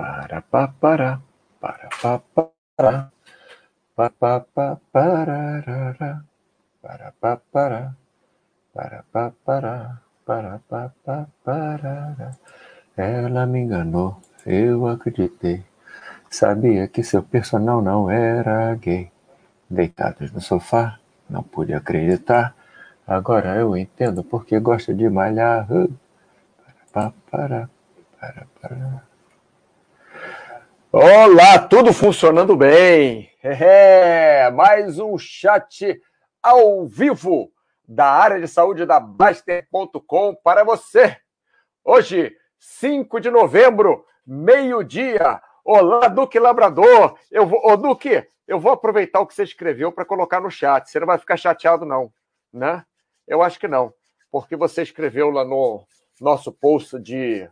Para pa para para pa para pa pa pa para para pa para pa para para pa pa para Ela me enganou, eu acreditei. Sabia que seu personal não era gay. Deitados no sofá, não pude acreditar. Agora eu entendo porque gosta de malhar. Para, para, para, para. Olá, tudo funcionando bem. É, mais um chat ao vivo da área de saúde da Baster.com para você. Hoje, 5 de novembro, meio-dia. Olá, Duque Labrador. Eu vou, ô, Duque, eu vou aproveitar o que você escreveu para colocar no chat. Você não vai ficar chateado, não, né? Eu acho que não, porque você escreveu lá no nosso post de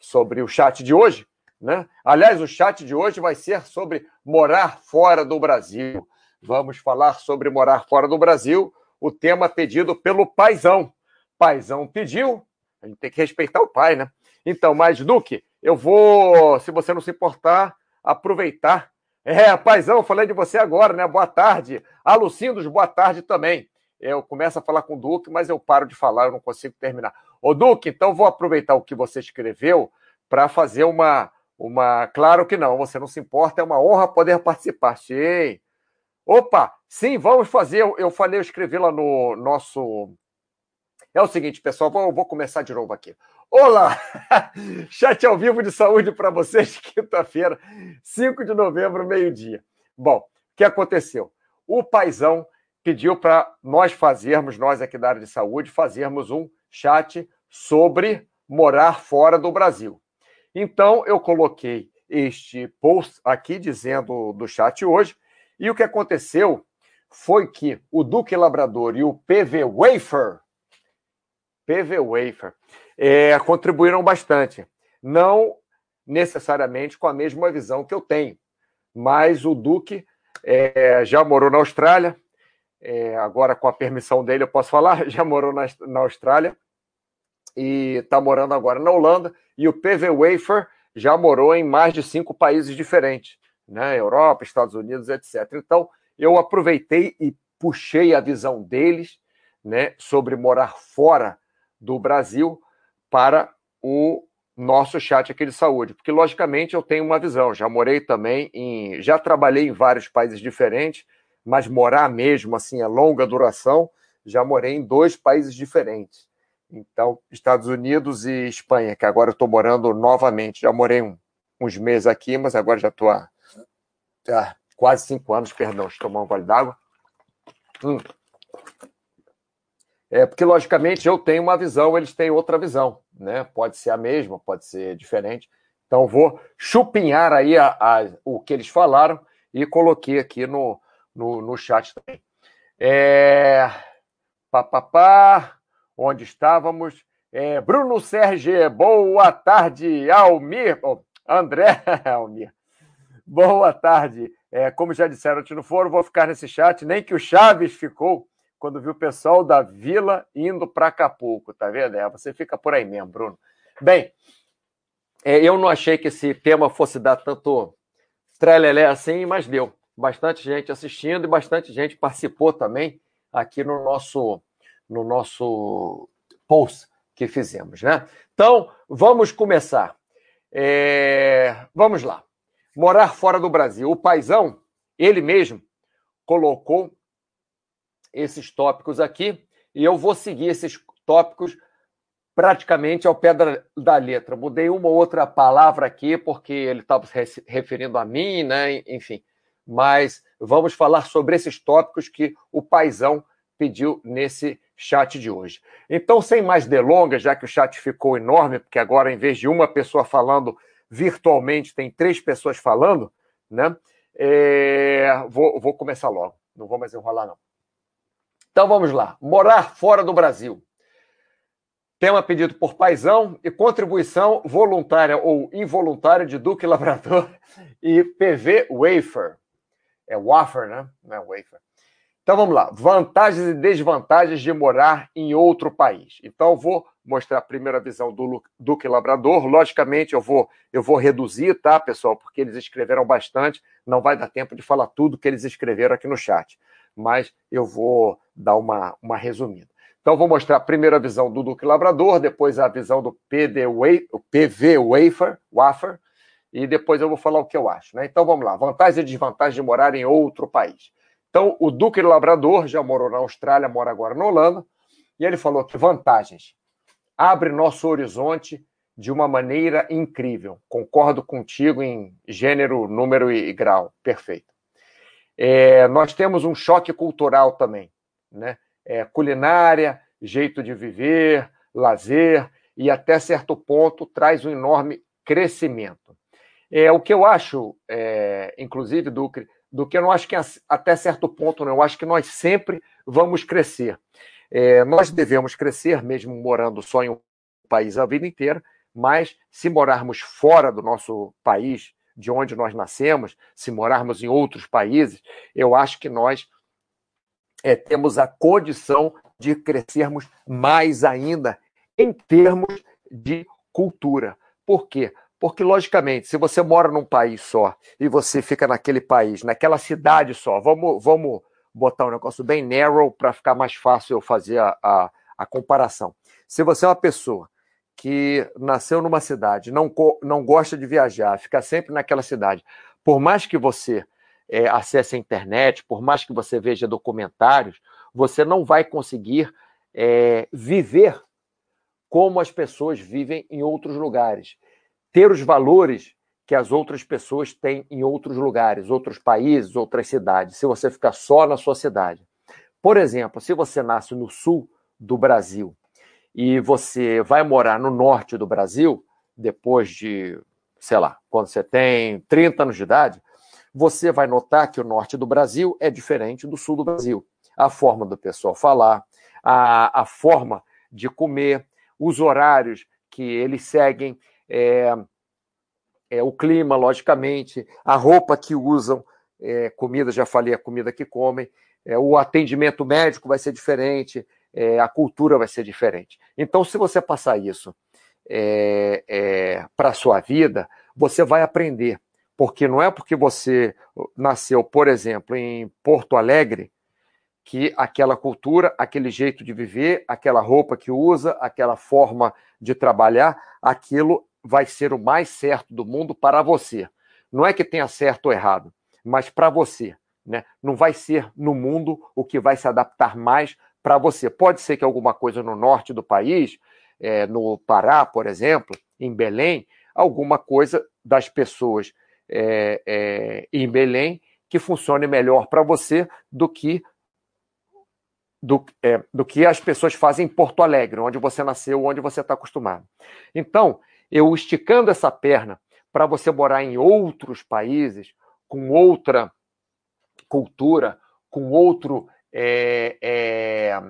sobre o chat de hoje né? Aliás, o chat de hoje vai ser sobre morar fora do Brasil. Vamos falar sobre morar fora do Brasil, o tema pedido pelo paizão. Paizão pediu, a gente tem que respeitar o pai, né? Então, mas Duque, eu vou, se você não se importar, aproveitar. É, paizão, falei de você agora, né? Boa tarde. Alucindos, boa tarde também. Eu começo a falar com o Duque, mas eu paro de falar, eu não consigo terminar. Ô, Duque, então vou aproveitar o que você escreveu para fazer uma, uma. Claro que não, você não se importa, é uma honra poder participar. Sim. Opa, sim, vamos fazer. Eu falei, eu escrevi lá no nosso. É o seguinte, pessoal, vou, começar de novo aqui. Olá! Chat ao vivo de saúde para vocês, quinta-feira, 5 de novembro, meio-dia. Bom, o que aconteceu? O paizão pediu para nós fazermos, nós aqui da área de saúde, fazermos um chat sobre morar fora do Brasil. Então, eu coloquei este post aqui dizendo do chat hoje, e o que aconteceu foi que o Duque Labrador e o PV Wafer, PV Wafer, é, contribuíram bastante. Não necessariamente com a mesma visão que eu tenho, mas o Duque é, já morou na Austrália, é, agora com a permissão dele eu posso falar, já morou na, na Austrália, e está morando agora na Holanda, e o PV Wafer já morou em mais de cinco países diferentes, né? Europa, Estados Unidos, etc. Então, eu aproveitei e puxei a visão deles né, sobre morar fora do Brasil para o nosso chat aqui de saúde, porque logicamente eu tenho uma visão. Já morei também em, já trabalhei em vários países diferentes, mas morar mesmo assim a longa duração, já morei em dois países diferentes. Então, Estados Unidos e Espanha, que agora eu estou morando novamente. Já morei um, uns meses aqui, mas agora já estou há, há, quase cinco anos, perdão, de tomar um gole d'água. Hum. É porque, logicamente, eu tenho uma visão, eles têm outra visão. Né? Pode ser a mesma, pode ser diferente. Então, vou chupinhar aí a, a, o que eles falaram e coloquei aqui no, no, no chat também. É... Pá, pá, pá onde estávamos. É, Bruno Sérgio, boa tarde, Almir. Oh, André, Almir. Boa tarde. É, como já disseram antes no foro, vou ficar nesse chat, nem que o Chaves ficou quando viu o pessoal da Vila indo para Acapulco, tá vendo? É, você fica por aí mesmo, Bruno. Bem, é, eu não achei que esse tema fosse dar tanto trelelé assim, mas deu. Bastante gente assistindo e bastante gente participou também aqui no nosso no nosso post que fizemos, né? Então, vamos começar. É... Vamos lá. Morar fora do Brasil. O paizão, ele mesmo, colocou esses tópicos aqui e eu vou seguir esses tópicos praticamente ao pé da, da letra. Mudei uma ou outra palavra aqui porque ele estava se referindo a mim, né? Enfim. Mas vamos falar sobre esses tópicos que o paizão pediu nesse chat de hoje. Então, sem mais delongas, já que o chat ficou enorme, porque agora, em vez de uma pessoa falando virtualmente, tem três pessoas falando, né? É... Vou, vou começar logo, não vou mais enrolar, não. Então vamos lá. Morar fora do Brasil. Tema pedido por paisão e contribuição voluntária ou involuntária de Duque Labrador e PV Wafer. É wafer, né? Não é wafer. Então vamos lá. Vantagens e desvantagens de morar em outro país. Então eu vou mostrar a primeira visão do Duque Labrador. Logicamente, eu vou, eu vou reduzir, tá, pessoal? Porque eles escreveram bastante, não vai dar tempo de falar tudo que eles escreveram aqui no chat. Mas eu vou dar uma, uma resumida. Então, vou mostrar a primeira visão do Duque Labrador, depois a visão do PD, PV Wafer, Wafer, e depois eu vou falar o que eu acho. Né? Então, vamos lá. Vantagens e desvantagens de morar em outro país. Então, o Duque Labrador já morou na Austrália, mora agora na Holanda, e ele falou que vantagens. Abre nosso horizonte de uma maneira incrível. Concordo contigo em gênero, número e grau. Perfeito. É, nós temos um choque cultural também, né? É, culinária, jeito de viver, lazer, e até certo ponto traz um enorme crescimento. É, o que eu acho, é, inclusive, Duque, do que eu não acho que até certo ponto, não. Eu acho que nós sempre vamos crescer. É, nós devemos crescer, mesmo morando só em um país a vida inteira, mas se morarmos fora do nosso país, de onde nós nascemos, se morarmos em outros países, eu acho que nós é, temos a condição de crescermos mais ainda em termos de cultura. Por quê? Porque, logicamente, se você mora num país só e você fica naquele país, naquela cidade só, vamos, vamos botar um negócio bem narrow para ficar mais fácil eu fazer a, a, a, comparação. Se você é uma pessoa que nasceu numa cidade, não, não gosta de viajar, fica sempre naquela cidade, por mais que você é, acesse a internet, por mais que você veja documentários, você não vai conseguir é, viver como as pessoas vivem em outros lugares ter os valores que as outras pessoas têm em outros lugares, outros países, outras cidades, se você ficar só na sua cidade. Por exemplo, se você nasce no sul do Brasil e você vai morar no norte do Brasil, depois de, sei lá, quando você tem 30 anos de idade, você vai notar que o norte do Brasil é diferente do sul do Brasil. A forma do pessoal falar, a, a forma de comer, os horários que eles seguem, é, é, o clima, logicamente, a roupa que usam, é, comida, já falei, a comida que comem, é, o atendimento médico vai ser diferente, é, a cultura vai ser diferente. Então, se você passar isso é, para a sua vida, você vai aprender. Porque não é porque você nasceu, por exemplo, em Porto Alegre, que aquela cultura, aquele jeito de viver, aquela roupa que usa, aquela forma de trabalhar, aquilo vai ser o mais certo do mundo para você. Não é que tenha certo ou errado, mas para você. Né? Não vai ser no mundo o que vai se adaptar mais para você. Pode ser que alguma coisa no norte do país, é, no Pará, por exemplo, em Belém, alguma coisa das pessoas é, é, em Belém que funcione melhor para você do que do, é, do que as pessoas fazem em Porto Alegre, onde você nasceu, onde você está acostumado. Então, eu esticando essa perna para você morar em outros países, com outra cultura, com outro, é, é,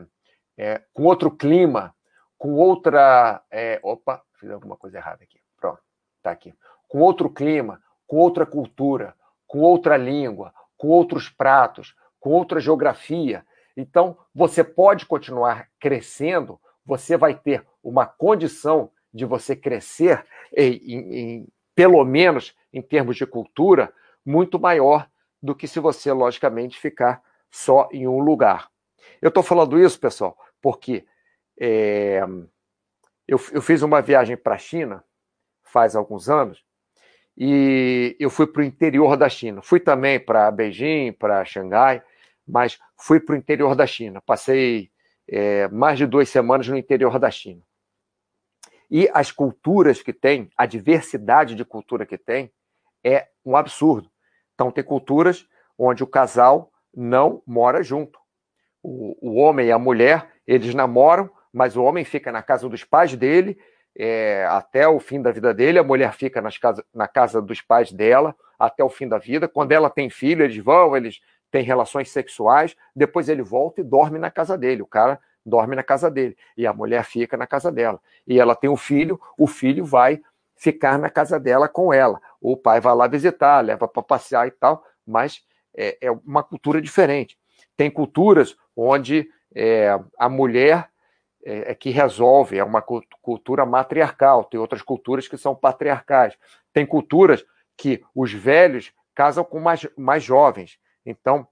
é, com outro clima, com outra. É, opa, fiz alguma coisa errada aqui. Pronto, tá aqui. Com outro clima, com outra cultura, com outra língua, com outros pratos, com outra geografia. Então, você pode continuar crescendo, você vai ter uma condição de você crescer, em, em, pelo menos em termos de cultura, muito maior do que se você, logicamente, ficar só em um lugar. Eu estou falando isso, pessoal, porque é, eu, eu fiz uma viagem para a China faz alguns anos e eu fui para o interior da China. Fui também para Beijing, para Xangai, mas fui para o interior da China. Passei é, mais de duas semanas no interior da China. E as culturas que tem, a diversidade de cultura que tem, é um absurdo. Então, tem culturas onde o casal não mora junto. O, o homem e a mulher, eles namoram, mas o homem fica na casa dos pais dele é, até o fim da vida dele, a mulher fica casa, na casa dos pais dela até o fim da vida. Quando ela tem filho, eles vão, eles têm relações sexuais, depois ele volta e dorme na casa dele. O cara dorme na casa dele e a mulher fica na casa dela. E ela tem um filho, o filho vai ficar na casa dela com ela. O pai vai lá visitar, leva para passear e tal, mas é, é, uma cultura diferente. Tem culturas onde é, a mulher é, é, que resolve, é uma cultura matriarcal, tem outras culturas que são patriarcais. Tem culturas que os velhos casam com mais, mais jovens. Então,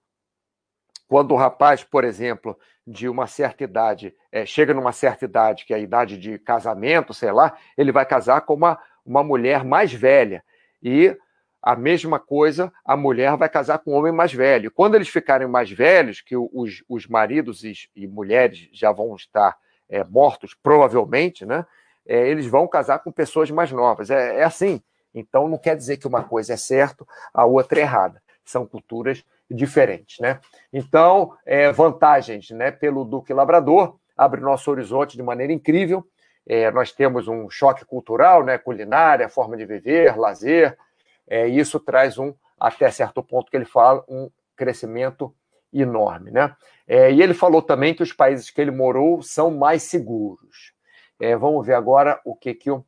quando o rapaz, por exemplo, de uma certa idade, é, chega numa certa idade, que é a idade de casamento, sei lá, ele vai casar com uma, uma mulher mais velha. E a mesma coisa, a mulher vai casar com um homem mais velho. Quando eles ficarem mais velhos, que os, os maridos e, e mulheres já vão estar é, mortos, provavelmente, né? É, eles vão casar com pessoas mais novas. É, é, assim. Então, não quer dizer que uma coisa é certo, a outra é errada. São culturas diferentes, né? Então, é, vantagens, né? Pelo Duque Labrador, abre nosso horizonte de maneira incrível. É, nós temos um choque cultural, né? Culinária, forma de viver, lazer. É, isso traz um, até certo ponto que ele fala, um crescimento enorme, né? É, e ele falou também que os países que ele morou são mais seguros. É, vamos ver agora o que, que o,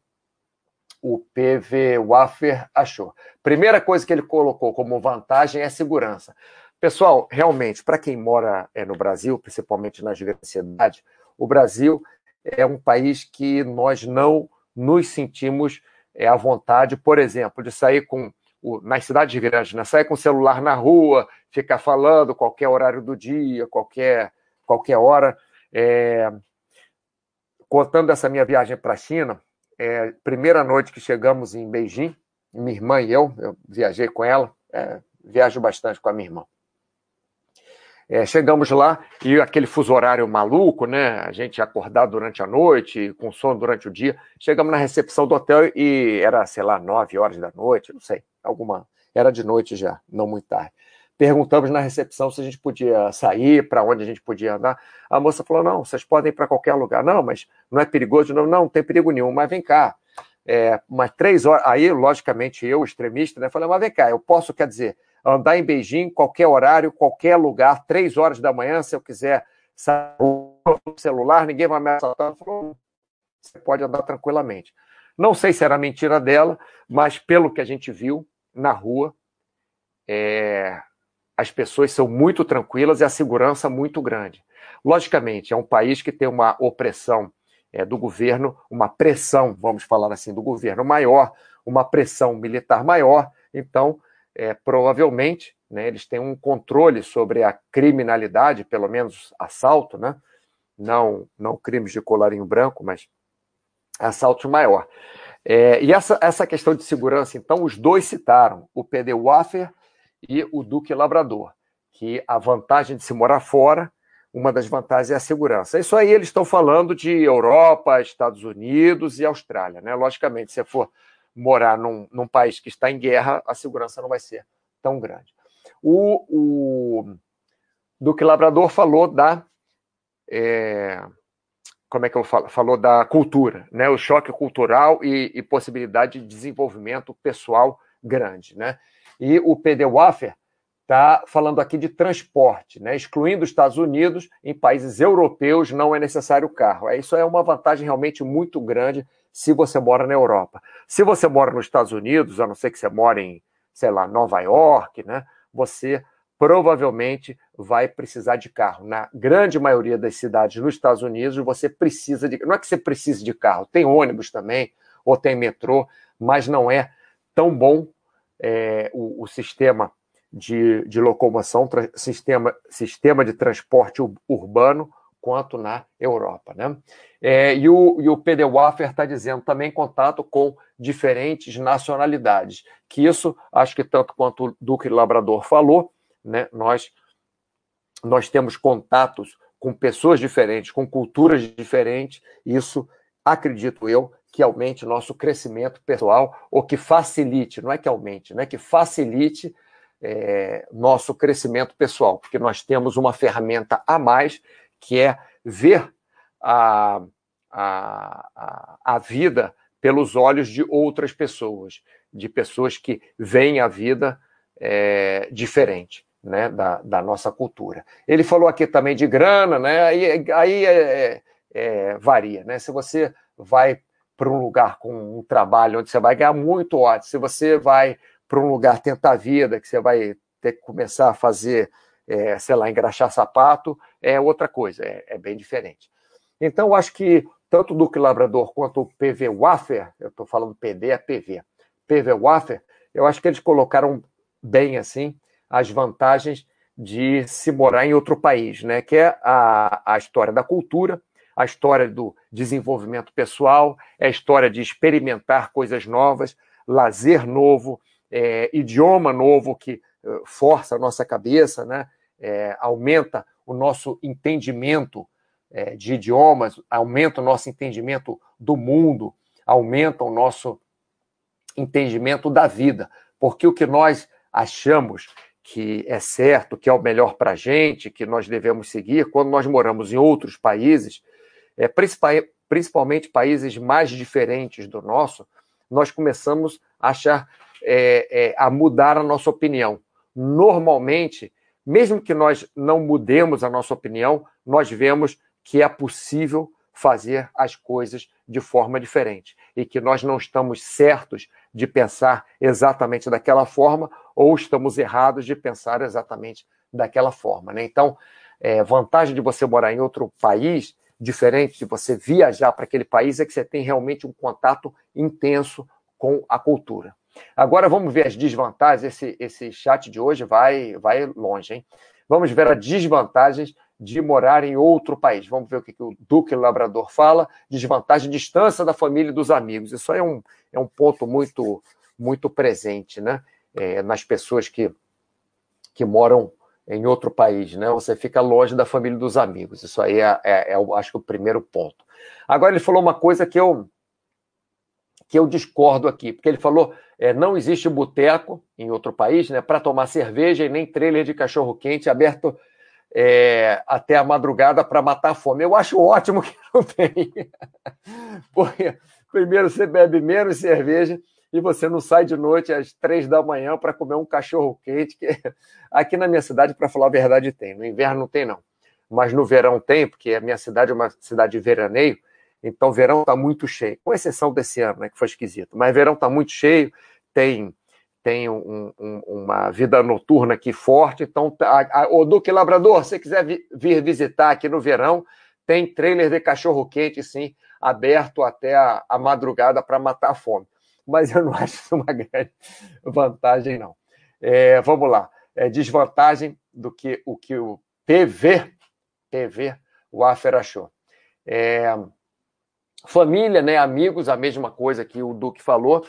o PV Waffer achou. Primeira coisa que ele colocou como vantagem é segurança. Pessoal, realmente, para quem mora é, no Brasil, principalmente nas grandes cidades, o Brasil é um país que nós não nos sentimos é, à vontade, por exemplo, de sair com o, nas cidades grandes, né? Sair com o celular na rua, ficar falando qualquer horário do dia, qualquer, qualquer hora. É, contando essa minha viagem para a China, é, primeira noite que chegamos em Beijing, minha irmã e eu, eu viajei com ela, é, viajo bastante com a minha irmã. É, chegamos lá e aquele fuso horário maluco, né? A gente acordado durante a noite, com sono durante o dia. Chegamos na recepção do hotel e era, sei lá, nove horas da noite, não sei, alguma. Era de noite já, não muito tarde. Perguntamos na recepção se a gente podia sair, para onde a gente podia andar. A moça falou: não, vocês podem ir para qualquer lugar. Não, mas não é perigoso? Não, não, tem perigo nenhum, mas vem cá. É, umas três horas. Aí, logicamente, eu, extremista, né? Falei, mas vem cá, eu posso, quer dizer, andar em Beijing, qualquer horário, qualquer lugar, três horas da manhã, se eu quiser sair o celular, ninguém vai me assaltar. Falou, você pode andar tranquilamente. Não sei se era mentira dela, mas pelo que a gente viu na rua, é, as pessoas são muito tranquilas e a segurança muito grande. Logicamente, é um país que tem uma opressão é, do governo, uma pressão, vamos falar assim, do governo maior, uma pressão militar maior, então é, provavelmente, né, eles têm um controle sobre a criminalidade, pelo menos assalto, né? não, não crimes de colarinho branco, mas assalto maior. É, e essa, essa questão de segurança, então, os dois citaram, o PD Waffer e o Duque Labrador, que a vantagem de se morar fora, uma das vantagens é a segurança. Isso aí eles estão falando de Europa, Estados Unidos e Austrália, né? Logicamente, se for morar num, num país que está em guerra, a segurança não vai ser tão grande. O, o Duque Labrador falou da. É, como é que eu falo? Falou da cultura, né? O choque cultural e, e possibilidade de desenvolvimento pessoal grande, né? E o PD Waffer está falando aqui de transporte, né? excluindo os Estados Unidos, em países europeus não é necessário carro. Isso é uma vantagem realmente muito grande se você mora na Europa. Se você mora nos Estados Unidos, a não ser que você mora em, sei lá, Nova York, né, você provavelmente vai precisar de carro. Na grande maioria das cidades nos Estados Unidos, você precisa de. Não é que você precise de carro, tem ônibus também, ou tem metrô, mas não é tão bom é, o, o, sistema de, de locomoção, sistema, sistema de transporte urbano quanto na Europa. Né? É, e, o, e o PD Waffer está dizendo também contato com diferentes nacionalidades, que isso, acho que tanto quanto o Duque Labrador falou, né, nós, nós temos contatos com pessoas diferentes, com culturas diferentes, isso, acredito eu, que aumente nosso crescimento pessoal, ou que facilite, não é que aumente, né, que facilite é, nosso crescimento pessoal, porque nós temos uma ferramenta a mais que é ver a, a, a vida pelos olhos de outras pessoas, de pessoas que veem a vida é, diferente. Né, da, da, nossa cultura. Ele falou aqui também de grana, né? Aí, aí é, é, é varia, né? Se você vai para um lugar com um trabalho onde você vai ganhar muito ótimo, se você vai para um lugar tentar vida, que você vai ter que começar a fazer é, sei lá, engraxar sapato, é outra coisa, é, é bem diferente. Então, eu acho que tanto o Duque Labrador quanto o PV Waffer, eu estou falando PD, é PV, PV Waffer, eu acho que eles colocaram bem assim as vantagens de se morar em outro país, né? Que é a, a história da cultura, a história do desenvolvimento pessoal, é a história de experimentar coisas novas, lazer novo, é, idioma novo que uh, força a nossa cabeça, né? É, aumenta o nosso entendimento é, de idiomas, aumenta o nosso entendimento do mundo, aumenta o nosso entendimento da vida, porque o que nós achamos que é certo, que é o melhor para a gente, que nós devemos seguir, quando nós moramos em outros países, é, principalmente países mais diferentes do nosso, nós começamos a achar, é, é, a mudar a nossa opinião. Normalmente, mesmo que nós não mudemos a nossa opinião, nós vemos que é possível fazer as coisas de forma diferente e que nós não estamos certos de pensar exatamente daquela forma ou estamos errados de pensar exatamente daquela forma. Né? Então, é, vantagem de você morar em outro país, diferente de você viajar para aquele país, é que você tem realmente um contato intenso com a cultura. Agora vamos ver as desvantagens. Esse, esse chat de hoje vai, vai longe, hein? Vamos ver as desvantagens de morar em outro país. Vamos ver o que, que o Duque Labrador fala. Desvantagem, distância da família e dos amigos. Isso é um, é um ponto muito, muito presente né? É, nas pessoas que, que moram em outro país. Né? Você fica longe da família e dos amigos. Isso aí é, é, é, acho que, o primeiro ponto. Agora, ele falou uma coisa que eu, que eu discordo aqui, porque ele falou é, não existe boteco em outro país né, para tomar cerveja e nem trailer de cachorro-quente aberto é, até a madrugada para matar a fome. Eu acho ótimo que não tem. Porque primeiro você bebe menos cerveja e você não sai de noite às três da manhã para comer um cachorro quente, que aqui na minha cidade, para falar a verdade, tem. No inverno não tem, não. Mas no verão tem, porque a minha cidade é uma cidade de veraneio, então verão está muito cheio, com exceção desse ano, né, que foi esquisito. Mas verão está muito cheio, tem tem um, um, uma vida noturna aqui forte. Então, a, a, o Duque Labrador, se quiser vi, vir visitar aqui no verão, tem trailer de cachorro-quente, sim, aberto até a, a madrugada para matar a fome. Mas eu não acho uma grande vantagem, não. É, vamos lá. É desvantagem do que o que o PV, PV, o Afer achou. É, família, né, amigos, a mesma coisa que o Duque falou.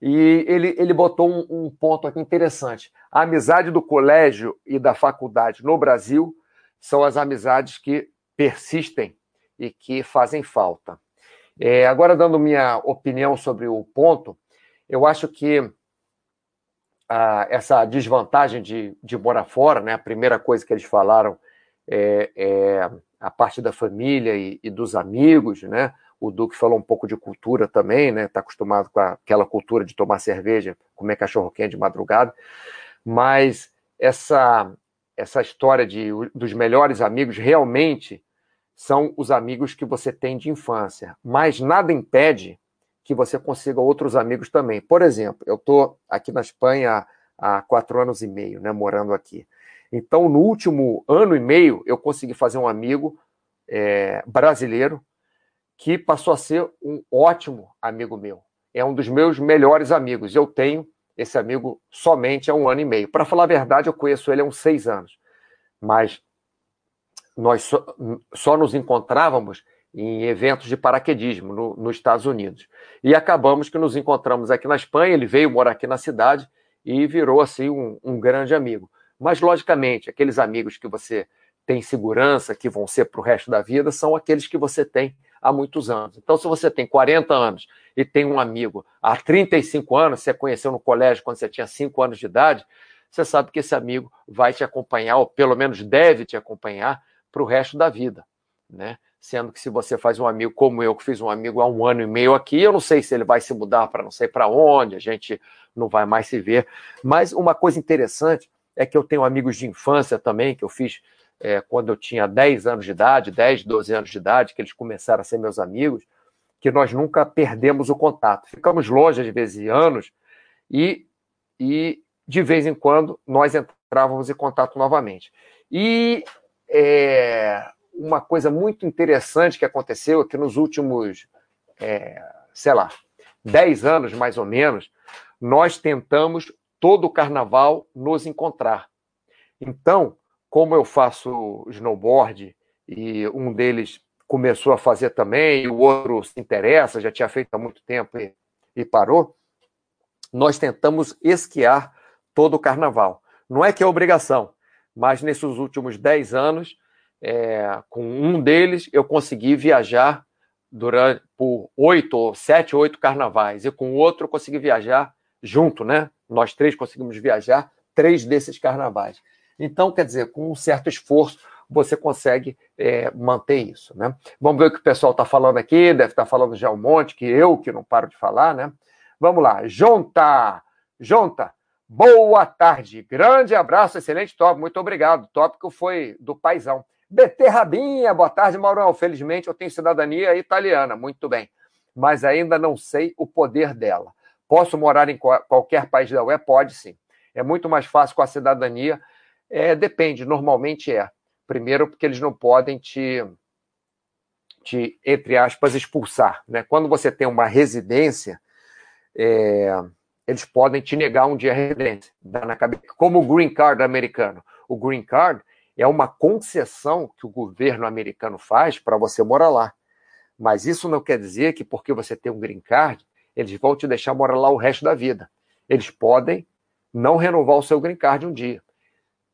E ele, ele botou um, um, ponto aqui interessante. A amizade do colégio e da faculdade no Brasil são as amizades que persistem e que fazem falta. É, agora, dando minha opinião sobre o ponto, eu acho que ah, essa desvantagem de, de morar fora, né, a primeira coisa que eles falaram é, é a parte da família e, e dos amigos, né? O Duque falou um pouco de cultura também, né? Está acostumado com aquela cultura de tomar cerveja, comer cachorro quente de madrugada. Mas essa essa história de dos melhores amigos realmente são os amigos que você tem de infância. Mas nada impede que você consiga outros amigos também. Por exemplo, eu estou aqui na Espanha há, quatro anos e meio, né? Morando aqui. Então, no último ano e meio, eu consegui fazer um amigo é, brasileiro que passou a ser um ótimo amigo meu. É um dos meus melhores amigos. Eu tenho esse amigo somente há um ano e meio. Para falar a verdade, eu conheço ele há uns seis anos. Mas nós só, só nos encontrávamos em eventos de paraquedismo no, nos Estados Unidos. E acabamos que nos encontramos aqui na Espanha. Ele veio morar aqui na cidade e virou assim um, um grande amigo. Mas, logicamente, aqueles amigos que você tem segurança, que vão ser para o resto da vida, são aqueles que você tem há muitos anos. Então, se você tem 40 anos e tem um amigo há 35 anos, você conheceu no colégio quando você tinha 5 anos de idade, você sabe que esse amigo vai te acompanhar, ou pelo menos deve te acompanhar, para o resto da vida. Né? Sendo que se você faz um amigo como eu, que fiz um amigo há um ano e meio aqui, eu não sei se ele vai se mudar para não sei para onde, a gente não vai mais se ver. Mas uma coisa interessante é que eu tenho amigos de infância também, que eu fiz é, quando eu tinha 10 anos de idade, 10, 12 anos de idade, que eles começaram a ser meus amigos, que nós nunca perdemos o contato. Ficamos longe, às vezes, anos, e, e de vez em quando nós entrávamos em contato novamente. E é, uma coisa muito interessante que aconteceu é que nos últimos, é, sei lá, 10 anos mais ou menos, nós tentamos todo o carnaval nos encontrar. Então, como eu faço snowboard e um deles começou a fazer também, o outro se interessa, já tinha feito há muito tempo e, e parou, nós tentamos esquiar todo o carnaval. Não é que é obrigação, mas nesses últimos 10 anos, é, com um deles, eu consegui viajar durante por oito, sete, oito carnavais, e com o outro eu consegui viajar junto, né? Nós três conseguimos viajar três desses carnavais. Então, quer dizer, com um certo esforço, você consegue é, manter isso, né? Vamos ver o que o pessoal está falando aqui, deve estar tá falando já um monte, que eu que não paro de falar, né? Vamos lá, Jonta, Jonta, boa tarde, grande abraço, excelente tópico, muito obrigado, o tópico foi do paizão. Beterrabinha, boa tarde, Maurão, felizmente eu tenho cidadania italiana, muito bem, mas ainda não sei o poder dela. Posso morar em qualquer país da UE? Pode sim. É muito mais fácil com a cidadania. É, depende, normalmente é. Primeiro, porque eles não podem te, te entre aspas, expulsar. Né? Quando você tem uma residência, é, eles podem te negar um dia a residência. Na cabeça. Como o green card americano. O green card é uma concessão que o governo americano faz para você morar lá. Mas isso não quer dizer que porque você tem um green card, eles vão te deixar morar lá o resto da vida. Eles podem não renovar o seu green card um dia.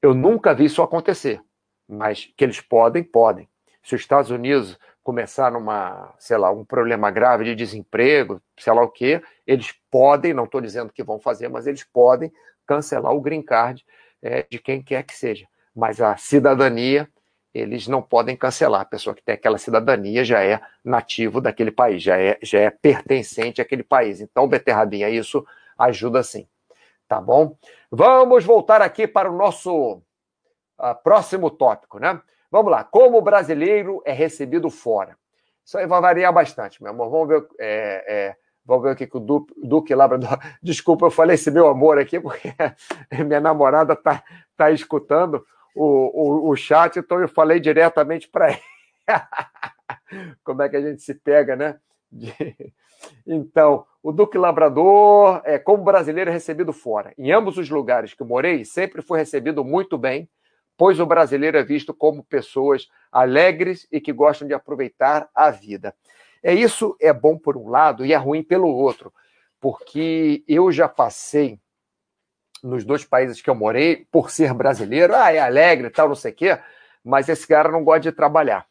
Eu nunca vi isso acontecer, mas que eles podem, podem. Se os Estados Unidos começar numa, sei lá, um problema grave de desemprego, sei lá o quê, eles podem, não estou dizendo que vão fazer, mas eles podem cancelar o green card é, de quem quer que seja. Mas a cidadania eles não podem cancelar. A pessoa que tem aquela cidadania já é nativo daquele país, já é, já é pertencente àquele país. Então, beterrabinha, isso ajuda sim. Tá bom? Vamos voltar aqui para o nosso uh, próximo tópico, né? Vamos lá. Como o brasileiro é recebido fora? Isso aí vai variar bastante, meu amor. Vamos ver, é, é, vamos ver o que, que o Duque, Duque Labrador. Desculpa, eu falei esse meu amor aqui, porque minha namorada está tá escutando o, o, o chat, então eu falei diretamente para ele. Como é que a gente se pega, né? De... Então, o Duque Labrador, é, como brasileiro, é recebido fora. Em ambos os lugares que morei, sempre foi recebido muito bem, pois o brasileiro é visto como pessoas alegres e que gostam de aproveitar a vida. É isso é bom por um lado e é ruim pelo outro, porque eu já passei nos dois países que eu morei, por ser brasileiro, ah, é alegre tal, não sei o quê, mas esse cara não gosta de trabalhar.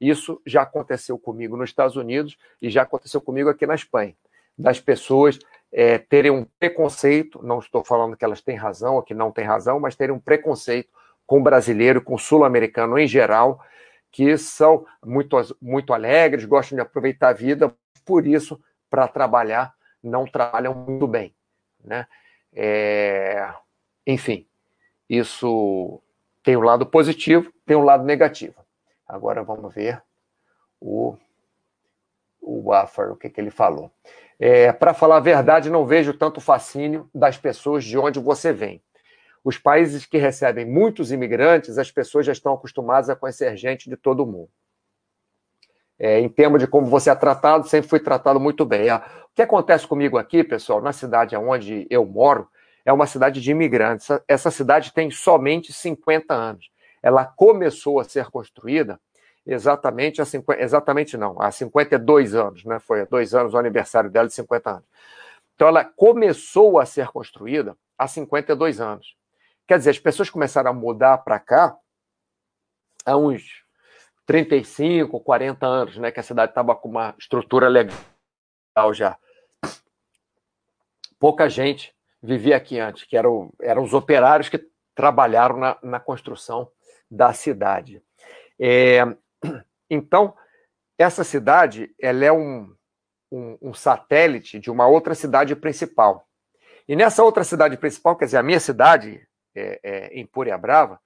Isso já aconteceu comigo nos Estados Unidos e já aconteceu comigo aqui na Espanha. Das pessoas é, terem um preconceito, não estou falando que elas têm razão ou que não têm razão, mas terem um preconceito com brasileiro, com sul-americano em geral, que são muito, muito alegres, gostam de aproveitar a vida, por isso, para trabalhar, não trabalham muito bem. Né? É... Enfim, isso tem um lado positivo, tem um lado negativo. Agora vamos ver o, o Waffle, o que, que ele falou. É, Para falar a verdade, não vejo tanto fascínio das pessoas de onde você vem. Os países que recebem muitos imigrantes, as pessoas já estão acostumadas a conhecer gente de todo mundo. É, em termos de como você é tratado, sempre fui tratado muito bem. O que acontece comigo aqui, pessoal, na cidade onde eu moro, é uma cidade de imigrantes. Essa cidade tem somente 50 anos. Ela começou a ser construída exatamente há 50, exatamente não, há 52 anos, né? Foi há dois anos o aniversário dela de 50 anos. Então ela começou a ser construída há 52 anos. Quer dizer, as pessoas começaram a mudar para cá há uns 35, 40 anos, né? Que a cidade estava com uma estrutura legal já. Pouca gente vivia aqui antes, que eram, eram os operários que trabalharam na, na construção da cidade. É, então, essa cidade ela é um, um, um, satélite de uma outra cidade principal. E nessa outra cidade principal, quer dizer, a minha cidade, é, é, em Púria Brava,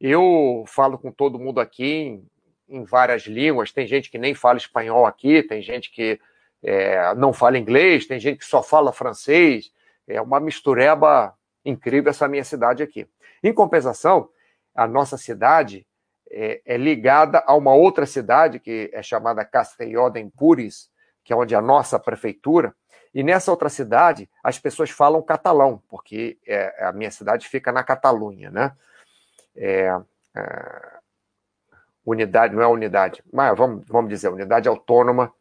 eu falo com todo mundo aqui em, em várias línguas. Tem gente que nem fala espanhol aqui, tem gente que é, não fala inglês, tem gente que só fala francês. É uma mistureba incrível essa minha cidade aqui. Em compensação, a nossa cidade é, é, ligada a uma outra cidade que é chamada Castelló de Empúries, que é onde é a nossa prefeitura. E nessa outra cidade, as pessoas falam catalão, porque é, a minha cidade fica na Catalunha, né? É, é, unidade, não é unidade, mas vamos, vamos dizer, unidade autônoma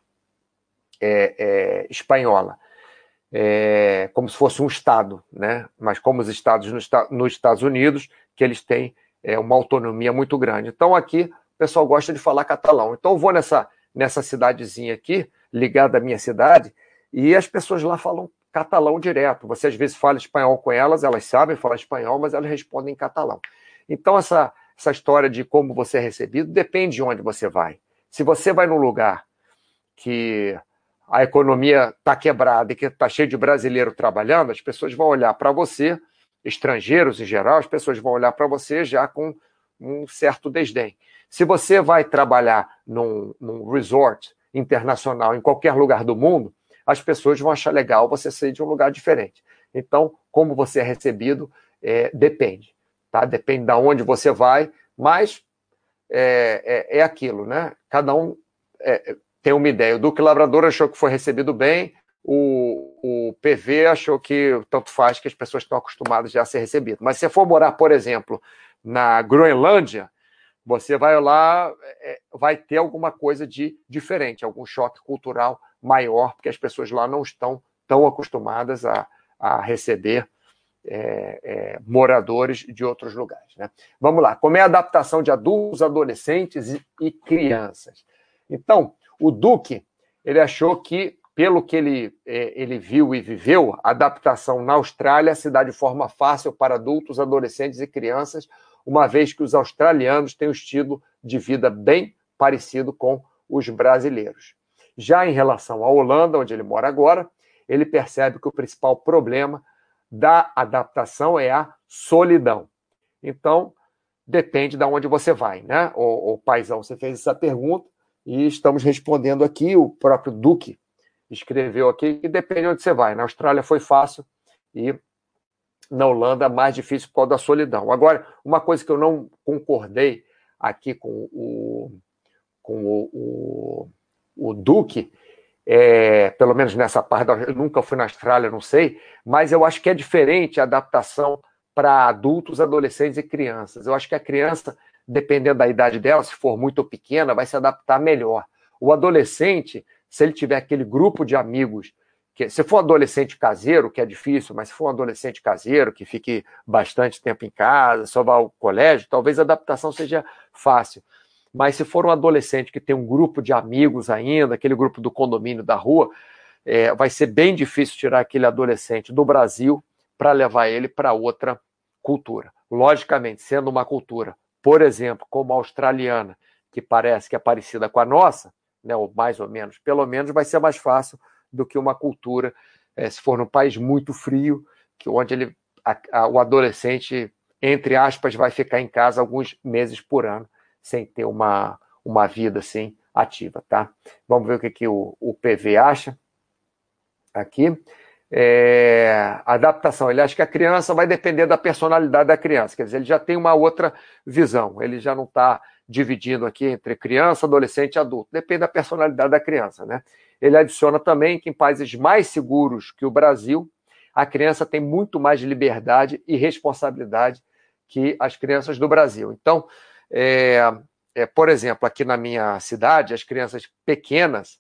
é, é, espanhola. É, como se fosse um Estado, né? mas como os Estados nos, nos Estados Unidos, que eles têm uma autonomia muito grande. Então aqui o pessoal gosta de falar catalão. Então eu vou nessa, nessa cidadezinha aqui, ligada à minha cidade, e as pessoas lá falam catalão direto. Você às vezes fala espanhol com elas, elas sabem falar espanhol, mas elas respondem em catalão. Então essa, essa história de como você é recebido depende de onde você vai. Se você vai num lugar que a economia está quebrada e que está cheio de brasileiro trabalhando, as pessoas vão olhar para você, estrangeiros em geral, as pessoas vão olhar para você já com um certo desdém. Se você vai trabalhar num, num, resort internacional em qualquer lugar do mundo, as pessoas vão achar legal você sair de um lugar diferente. Então, como você é recebido, é, depende. Tá? Depende de onde você vai, mas é, é, é aquilo, né? Cada um é, tem uma ideia. O Duque Labrador achou que foi recebido bem, o, o PV achou que tanto faz que as pessoas estão acostumadas já a ser recebidas. Mas se você for morar, por exemplo, na Groenlândia, você vai lá, é, vai ter alguma coisa de diferente, algum choque cultural maior, porque as pessoas lá não estão tão acostumadas a, a receber é, é, moradores de outros lugares. Né? Vamos lá, como é a adaptação de adultos, adolescentes e, e crianças? Então, o Duque, ele achou que, pelo que ele, é, ele viu e viveu, a adaptação na Austrália se dá de forma fácil para adultos, adolescentes e crianças, uma vez que os australianos têm um estilo de vida bem parecido com os brasileiros. Já em relação à Holanda, onde ele mora agora, ele percebe que o principal problema da adaptação é a solidão. Então, depende de onde você vai, né? O, o paizão, você fez essa pergunta, e estamos respondendo aqui. O próprio Duque escreveu aqui que depende de onde você vai. Na Austrália foi fácil e na Holanda mais difícil por causa da solidão. Agora, uma coisa que eu não concordei aqui com o, com o, o, o Duque, é, pelo menos nessa parte, eu nunca fui na Austrália, não sei, mas eu acho que é diferente a adaptação para adultos, adolescentes e crianças. Eu acho que a criança dependendo da idade dela, se for muito pequena, vai se adaptar melhor. O adolescente, se ele tiver aquele grupo de amigos, que se for um adolescente caseiro, que é difícil, mas se for um adolescente caseiro, que fique bastante tempo em casa, só vá ao colégio, talvez a adaptação seja fácil. Mas se for um adolescente que tem um grupo de amigos ainda, aquele grupo do condomínio da rua, é, vai ser bem difícil tirar aquele adolescente do Brasil para levar ele para outra cultura. Logicamente, sendo uma cultura por exemplo, como a australiana, que parece que é parecida com a nossa, né, ou mais ou menos, pelo menos vai ser mais fácil do que uma cultura, é, se for num país muito frio, que onde ele, a, a, o adolescente, entre aspas, vai ficar em casa alguns meses por ano, sem ter uma, uma vida assim ativa, tá? Vamos ver o que, que o, o PV acha aqui é, adaptação. Ele acha que a criança vai depender da personalidade da criança, quer dizer, ele já tem uma outra visão, ele já não está dividindo aqui entre criança, adolescente e adulto, depende da personalidade da criança, né? Ele adiciona também que em países mais seguros que o Brasil, a criança tem muito mais liberdade e responsabilidade que as crianças do Brasil. Então, é, é, por exemplo, aqui na minha cidade, as crianças pequenas,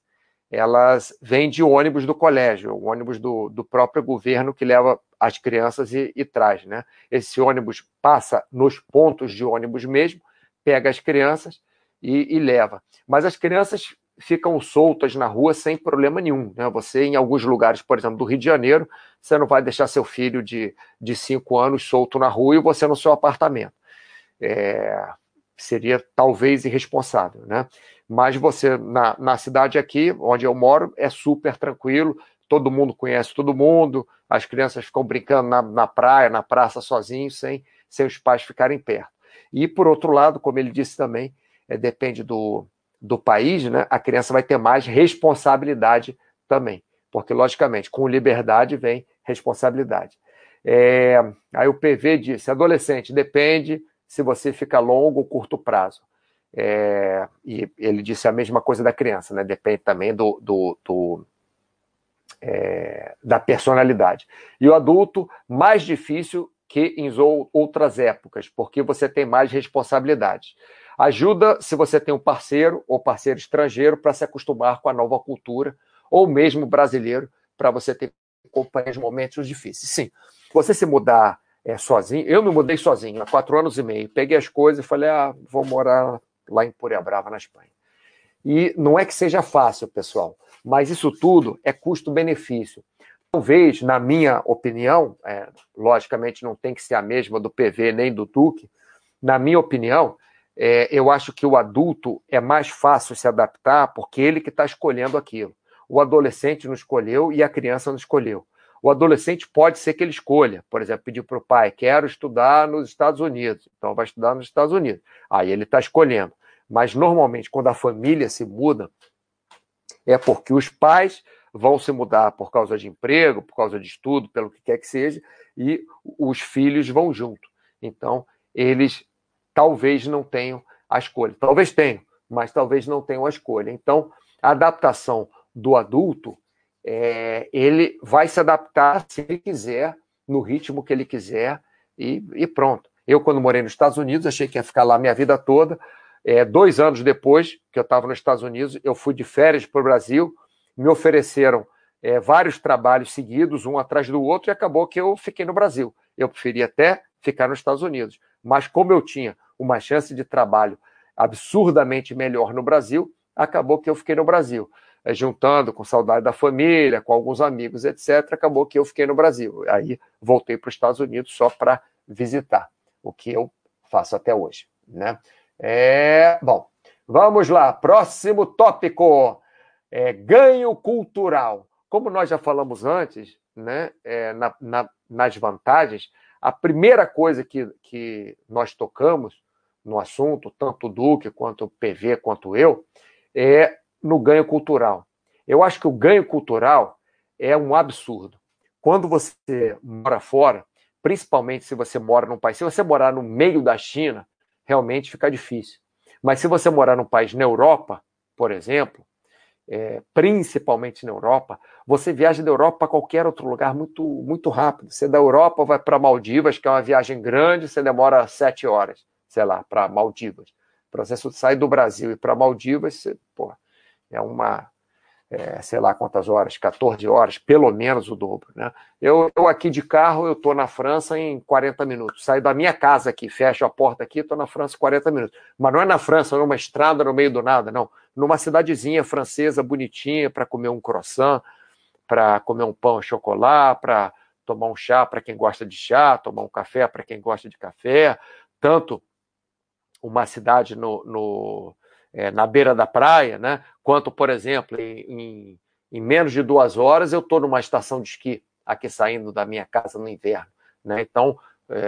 elas vêm de ônibus do colégio, o ônibus do, do próprio governo que leva as crianças e, e traz, né? Esse ônibus passa nos pontos de ônibus mesmo, pega as crianças e, e, leva. Mas as crianças ficam soltas na rua sem problema nenhum. Né? Você, em alguns lugares, por exemplo, do Rio de Janeiro, você não vai deixar seu filho de, de cinco anos solto na rua e você no seu apartamento. É, seria talvez irresponsável, né? Mas você, na, na cidade aqui, onde eu moro, é super tranquilo, todo mundo conhece todo mundo, as crianças ficam brincando na, na praia, na praça sozinhos, sem, sem os pais ficarem perto. E, por outro lado, como ele disse também, é, depende do, do país, né? a criança vai ter mais responsabilidade também, porque, logicamente, com liberdade vem responsabilidade. É, aí o PV disse: adolescente, depende se você fica longo ou curto prazo. É, e ele disse a mesma coisa da criança, né? Depende também do, do, do é, da personalidade. E o adulto, mais difícil que em outras épocas, porque você tem mais responsabilidades. Ajuda se você tem um parceiro ou parceiro estrangeiro para se acostumar com a nova cultura, ou mesmo brasileiro, para você ter companhias momentos difíceis. Sim, você se mudar é, sozinho, eu me mudei sozinho há quatro anos e meio, peguei as coisas e falei, ah, vou morar lá em Puria Brava, na Espanha. E não é que seja fácil, pessoal, mas isso tudo é custo-benefício. Talvez, na minha opinião, é, logicamente não tem que ser a mesma do PV nem do Duque, na minha opinião, é, eu acho que o adulto é mais fácil se adaptar porque ele que está escolhendo aquilo. O adolescente não escolheu e a criança não escolheu. O adolescente pode ser que ele escolha, por exemplo, pedir para o pai, quero estudar nos Estados Unidos, então vai estudar nos Estados Unidos. Aí ele está escolhendo. Mas normalmente, quando a família se muda, é porque os pais vão se mudar por causa de emprego, por causa de estudo, pelo que quer que seja, e os filhos vão junto. Então, eles talvez não tenham a escolha. Talvez tenham, mas talvez não tenham a escolha. Então, a adaptação do adulto é, ele vai se adaptar se ele quiser, no ritmo que ele quiser, e, e, pronto. Eu, quando morei nos Estados Unidos, achei que ia ficar lá minha vida toda. É, dois anos depois que eu estava nos Estados Unidos, eu fui de férias para o Brasil, me ofereceram é, vários trabalhos seguidos, um atrás do outro, e acabou que eu fiquei no Brasil. Eu preferia até ficar nos Estados Unidos. Mas como eu tinha uma chance de trabalho absurdamente melhor no Brasil, acabou que eu fiquei no Brasil. É, juntando com saudade da família, com alguns amigos, etc., acabou que eu fiquei no Brasil. Aí voltei para os Estados Unidos só para visitar, o que eu faço até hoje. Né? É, bom, vamos lá. Próximo tópico: é, ganho cultural. Como nós já falamos antes, né, é, na, na, nas vantagens, a primeira coisa que, que nós tocamos no assunto, tanto o Duque quanto o PV, quanto eu, é no ganho cultural. Eu acho que o ganho cultural é um absurdo. Quando você mora fora, principalmente se você mora num país, se você morar no meio da China, realmente fica difícil. Mas se você morar num país na Europa, por exemplo, é, principalmente na Europa, você viaja da Europa para qualquer outro lugar muito, muito rápido. Você da Europa vai para Maldivas, que é uma viagem grande, você demora sete horas, sei lá, para Maldivas. Para você sair do Brasil e para Maldivas, você, porra, é uma, é, sei lá quantas horas, 14 horas, pelo menos o dobro. Né? Eu, eu aqui de carro, eu estou na França em 40 minutos. Saio da minha casa aqui, fecho a porta aqui, estou na França em 40 minutos. Mas não é na França, numa estrada no meio do nada, não. Numa cidadezinha francesa bonitinha para comer um croissant, para comer um pão chocolate, para tomar um chá para quem gosta de chá, tomar um café para quem gosta de café. Tanto uma cidade no, no é, na beira da praia, né? Quanto, por exemplo, em, em menos de duas horas eu estou numa estação de esqui aqui saindo da minha casa no inverno, né? Então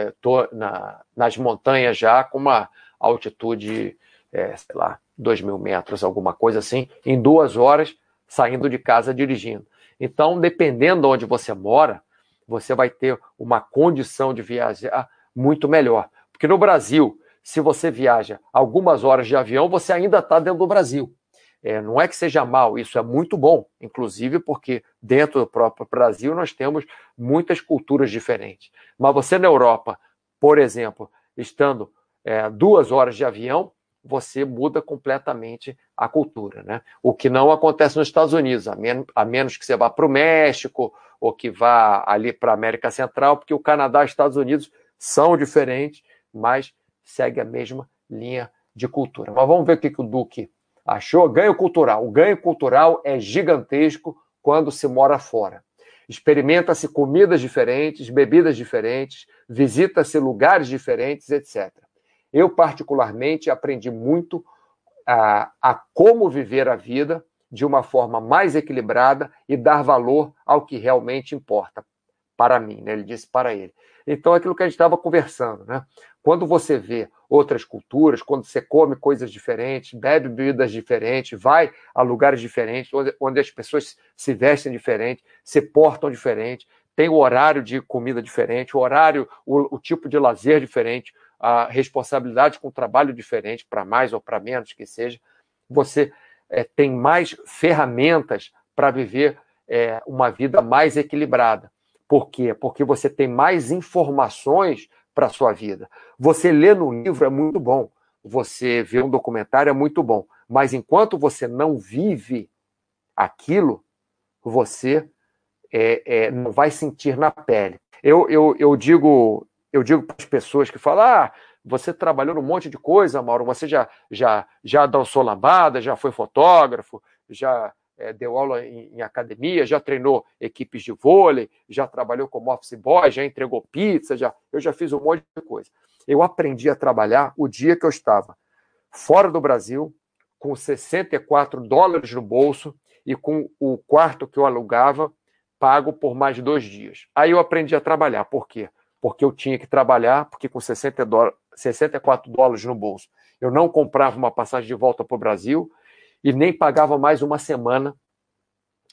estou é, na, nas montanhas já com uma altitude, é, sei lá, dois mil metros, alguma coisa assim, em duas horas saindo de casa dirigindo. Então, dependendo de onde você mora, você vai ter uma condição de viajar muito melhor. Porque no Brasil, se você viaja algumas horas de avião, você ainda está dentro do Brasil. É, não é que seja mal, isso é muito bom, inclusive porque dentro do próprio Brasil nós temos muitas culturas diferentes. Mas você na Europa, por exemplo, estando é, duas horas de avião, você muda completamente a cultura. Né? O que não acontece nos Estados Unidos, a, men a menos que você vá para o México ou que vá ali para a América Central, porque o Canadá e os Estados Unidos são diferentes, mas segue a mesma linha de cultura. Mas vamos ver o que, que o Duque achou. Ganho cultural. O ganho cultural é gigantesco quando se mora fora. Experimenta-se comidas diferentes, bebidas diferentes, visita-se lugares diferentes, etc. Eu, particularmente, aprendi muito a, a como viver a vida de uma forma mais equilibrada e dar valor ao que realmente importa para mim, né? Ele disse para ele. Então, é aquilo que a gente estava conversando, né? Quando você vê outras culturas, quando você come coisas diferentes, bebe bebidas diferentes, vai a lugares diferentes, onde, onde as pessoas se vestem diferente, se portam diferente, tem o horário de comida diferente, o horário, o, o tipo de lazer diferente, a responsabilidade com trabalho diferente, para mais ou para menos que seja, você é, tem mais ferramentas para viver é, uma vida mais equilibrada. Por quê? Porque você tem mais informações para a sua vida. Você lê no livro é muito bom, você vê um documentário é muito bom, mas enquanto você não vive aquilo, você é, é, não vai sentir na pele. Eu, eu, eu digo eu digo para as pessoas que falam, ah, você trabalhou num monte de coisa, Mauro, você já, já, já dançou lambada, já foi fotógrafo, já é, deu aula em, em, academia, já treinou equipes de vôlei, já trabalhou como office boy, já entregou pizza, já, eu já fiz um monte de coisa. Eu aprendi a trabalhar o dia que eu estava fora do Brasil, com 64 dólares no bolso e com o quarto que eu alugava pago por mais dois dias. Aí eu aprendi a trabalhar. Por quê? Porque eu tinha que trabalhar, porque com 60 dólares, 64 dólares no bolso, eu não comprava uma passagem de volta para o Brasil e nem pagava mais uma semana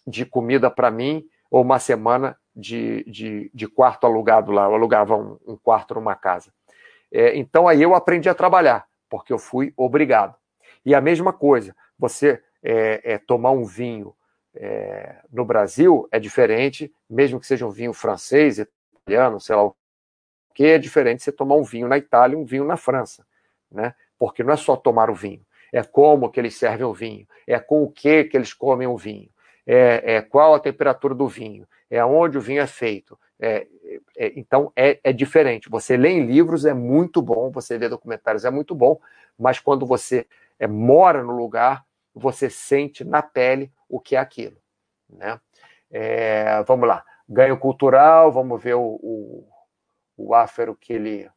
de comida para mim ou uma semana de, de, de, quarto alugado lá. Eu alugava um, um quarto numa casa. É, então aí eu aprendi a trabalhar, porque eu fui obrigado. E a mesma coisa, você é, é, tomar um vinho é, no Brasil é diferente, mesmo que seja um vinho francês, italiano, sei lá o que, é diferente você tomar um vinho na Itália e um vinho na França, né? Porque não é só tomar o vinho, é como que eles servem o vinho, é com o que que eles comem o vinho, é, é qual a temperatura do vinho, é onde o vinho é feito. É, é, então é, é diferente. Você lê em livros é muito bom, você lê documentários é muito bom, mas quando você é, mora no lugar, você sente na pele o que é aquilo. Né? É, vamos lá. Ganho cultural, vamos ver o, o, o Áfero que ele,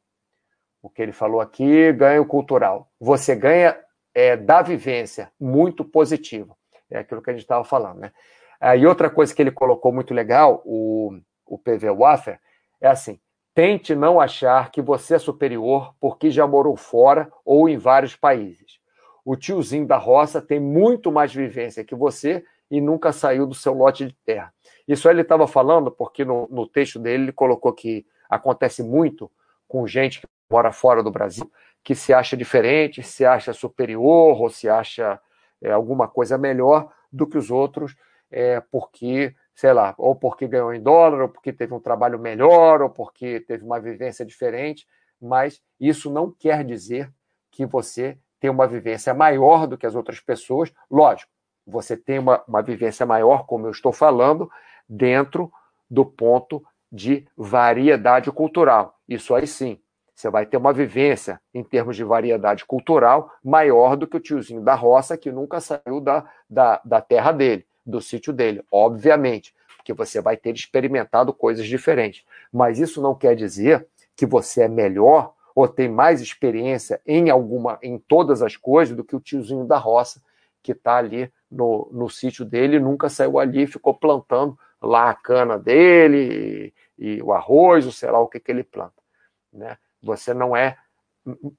o que ele falou aqui. Ganho cultural. Você ganha é, da vivência, muito positivo. É aquilo que a gente estava falando. Né? É, e outra coisa que ele colocou muito legal, o, o PV Waffer, é assim: tente não achar que você é superior porque já morou fora ou em vários países o tiozinho da roça tem muito mais vivência que você e nunca saiu do seu lote de terra. Isso ele estava falando porque no, no, texto dele ele colocou que acontece muito com gente que mora fora do Brasil, que se acha diferente, se acha superior ou se acha é, alguma coisa melhor do que os outros, é, porque, sei lá, ou porque ganhou em dólar, ou porque teve um trabalho melhor, ou porque teve uma vivência diferente, mas isso não quer dizer que você tem uma vivência maior do que as outras pessoas. Lógico, você tem uma, uma vivência maior, como eu estou falando, dentro do ponto de variedade cultural. Isso aí sim, você vai ter uma vivência em termos de variedade cultural maior do que o tiozinho da roça que nunca saiu da, da, da terra dele, do sítio dele, obviamente, porque você vai ter experimentado coisas diferentes. Mas isso não quer dizer que você é melhor ou tem mais experiência em alguma, em todas as coisas do que o tiozinho da roça que está ali no, no sítio dele, nunca saiu ali, ficou plantando lá a cana dele e, e o arroz, ou sei lá o que, que ele planta. Né? Você não é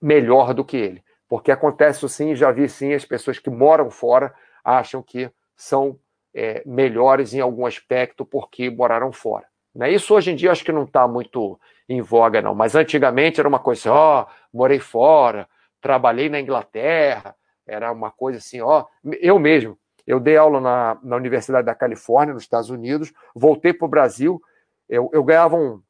melhor do que ele. Porque acontece sim, já vi sim, as pessoas que moram fora acham que são é, melhores em algum aspecto porque moraram fora. Né? Isso hoje em dia acho que não está muito em voga, não. Mas antigamente era uma coisa assim, ó, morei fora, trabalhei na Inglaterra, era uma coisa assim, ó. Eu mesmo, eu dei aula na, na Universidade da Califórnia, nos Estados Unidos, voltei para o Brasil, eu, eu ganhava um,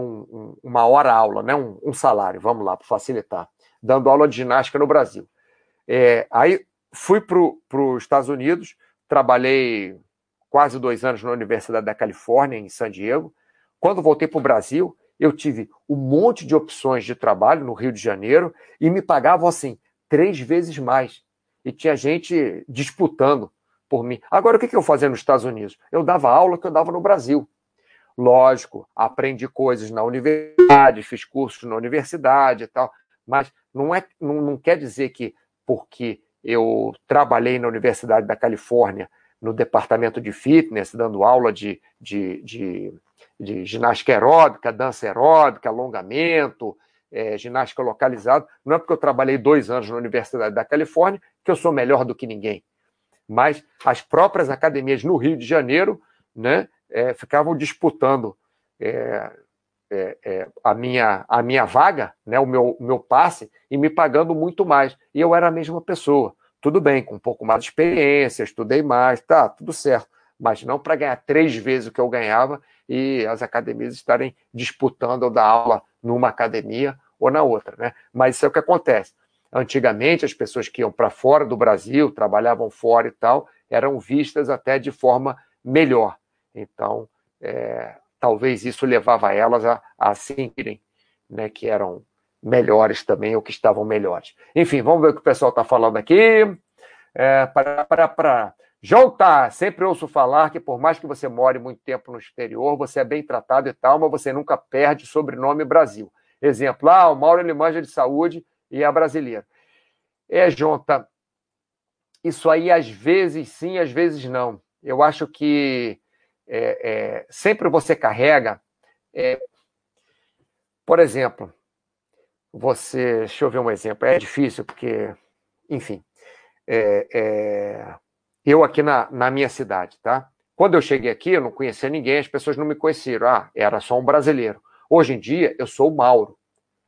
um, uma hora aula, né? Um, um salário, vamos lá, para facilitar, dando aula de ginástica no Brasil. É, aí fui para os Estados Unidos, trabalhei quase dois anos na Universidade da Califórnia, em San Diego. Quando voltei para o Brasil, eu tive um monte de opções de trabalho no Rio de Janeiro e me pagavam assim três vezes mais. E tinha gente disputando por mim. Agora, o que eu fazia nos Estados Unidos? Eu dava aula que eu dava no Brasil. Lógico, aprendi coisas na universidade, fiz cursos na universidade e tal, mas não, é, não, não quer dizer que porque eu trabalhei na Universidade da Califórnia no departamento de fitness, dando aula de, de, de, de ginástica aeróbica, dança aeróbica, alongamento, é, ginástica localizada. Não é porque eu trabalhei dois anos na Universidade da Califórnia que eu sou melhor do que ninguém. Mas as próprias academias no Rio de Janeiro né, é, ficavam disputando é, é, é, a, minha, a minha vaga, né, o meu, meu passe, e me pagando muito mais. E eu era a mesma pessoa. Tudo bem, com um pouco mais de experiência, estudei mais, tá, tudo certo. Mas não para ganhar três vezes o que eu ganhava e as academias estarem disputando eu dar aula numa academia ou na outra, né? Mas isso é o que acontece. Antigamente, as pessoas que iam para fora do Brasil, trabalhavam fora e tal, eram vistas até de forma melhor. Então, é, talvez isso levava elas a, a sentirem né, que eram melhores também, ou que estavam melhores. Enfim, vamos ver o que o pessoal está falando aqui. É, para, para, tá, sempre ouço falar que por mais que você more muito tempo no exterior, você é bem tratado e tal, mas você nunca perde sobrenome Brasil. Exemplo, ah, o Mauro ele manja de saúde e é brasileiro. É, João, tá. Isso aí às vezes sim, às vezes não. Eu acho que é, é, sempre você carrega. É, por exemplo, você. Deixa eu ver um exemplo. É difícil, porque, enfim. É, é, eu aqui na, na minha cidade, tá? Quando eu cheguei aqui, eu não conhecia ninguém, as pessoas não me conheceram. Ah, era só um brasileiro. Hoje em dia, eu sou o Mauro.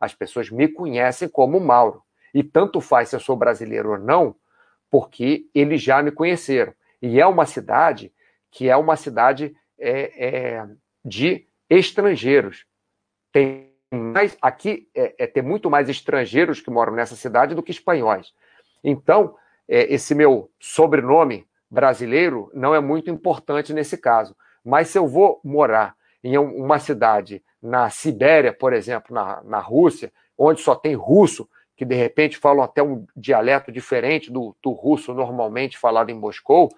As pessoas me conhecem como Mauro. E tanto faz se eu sou brasileiro ou não, porque eles já me conheceram. E é uma cidade que é uma cidade é, é, de estrangeiros. Tem mais aqui é, é, tem muito mais estrangeiros que moram nessa cidade do que espanhóis. Então, é, esse meu sobrenome brasileiro não é muito importante nesse caso. Mas se eu vou morar em uma cidade na Sibéria, por exemplo, na, na Rússia, onde só tem russo, que de repente falam até um dialeto diferente do, do russo normalmente falado em Moscou,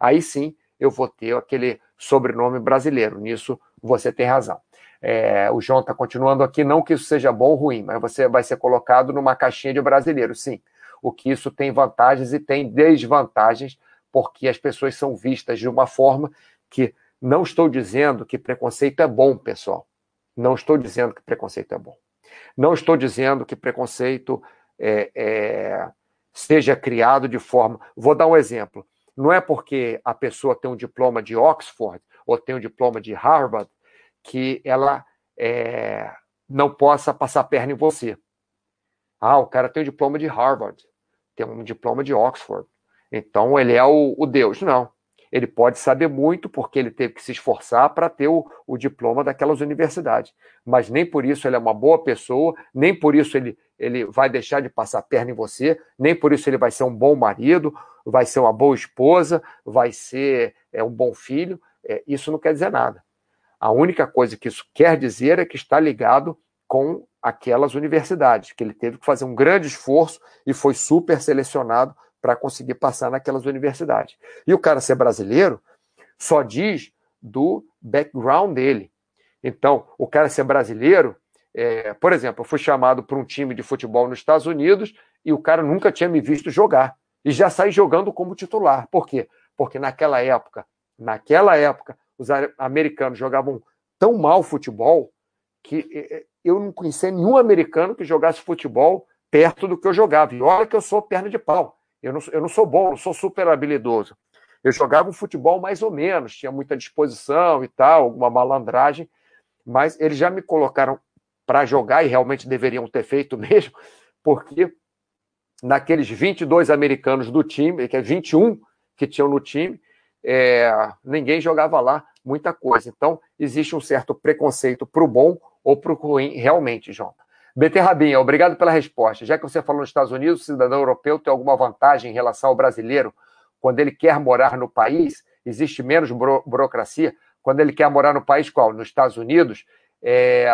aí sim eu vou ter aquele sobrenome brasileiro. Nisso você tem razão. É, o João está continuando aqui, não que isso seja bom ou ruim, mas você vai ser colocado numa caixinha de brasileiro, sim. O que isso tem vantagens e tem desvantagens, porque as pessoas são vistas de uma forma que não estou dizendo que preconceito é bom, pessoal. Não estou dizendo que preconceito é bom. Não estou dizendo que preconceito é, é, seja criado de forma. Vou dar um exemplo. Não é porque a pessoa tem um diploma de Oxford ou tem um diploma de Harvard que ela é, não possa passar perna em você. Ah, o cara tem um diploma de Harvard, tem um diploma de Oxford. Então ele é o, o Deus. Não. Ele pode saber muito porque ele teve que se esforçar para ter o, o, diploma daquelas universidades. Mas nem por isso ele é uma boa pessoa, nem por isso ele, ele vai deixar de passar perna em você, nem por isso ele vai ser um bom marido, vai ser uma boa esposa, vai ser é, um bom filho. É, isso não quer dizer nada. A única coisa que isso quer dizer é que está ligado com aquelas universidades, que ele teve que fazer um grande esforço e foi super selecionado para conseguir passar naquelas universidades. E o cara ser brasileiro só diz do background dele. Então, o cara ser brasileiro, é, por exemplo, eu fui chamado para um time de futebol nos Estados Unidos e o cara nunca tinha me visto jogar e já sai jogando como titular. Por quê? Porque naquela época, naquela época, os americanos jogavam tão mal futebol que eu não conhecia nenhum americano que jogasse futebol perto do que eu jogava. E olha que eu sou perna de pau. Eu não, eu não sou bom, não sou super habilidoso. Eu jogava um futebol mais ou menos, tinha muita disposição e tal, alguma malandragem, mas eles já me colocaram para jogar e realmente deveriam ter feito mesmo, porque naqueles 22 americanos do time, que é 21 que tinham no time, é, ninguém jogava lá muita coisa. Então, existe um certo preconceito para o bom ou para o ruim, realmente, João. Beterrabinha, obrigado pela resposta. Já que você falou nos Estados Unidos, o cidadão europeu tem alguma vantagem em relação ao brasileiro quando ele quer morar no país? Existe menos buro burocracia? Quando ele quer morar no país qual? Nos Estados Unidos? É,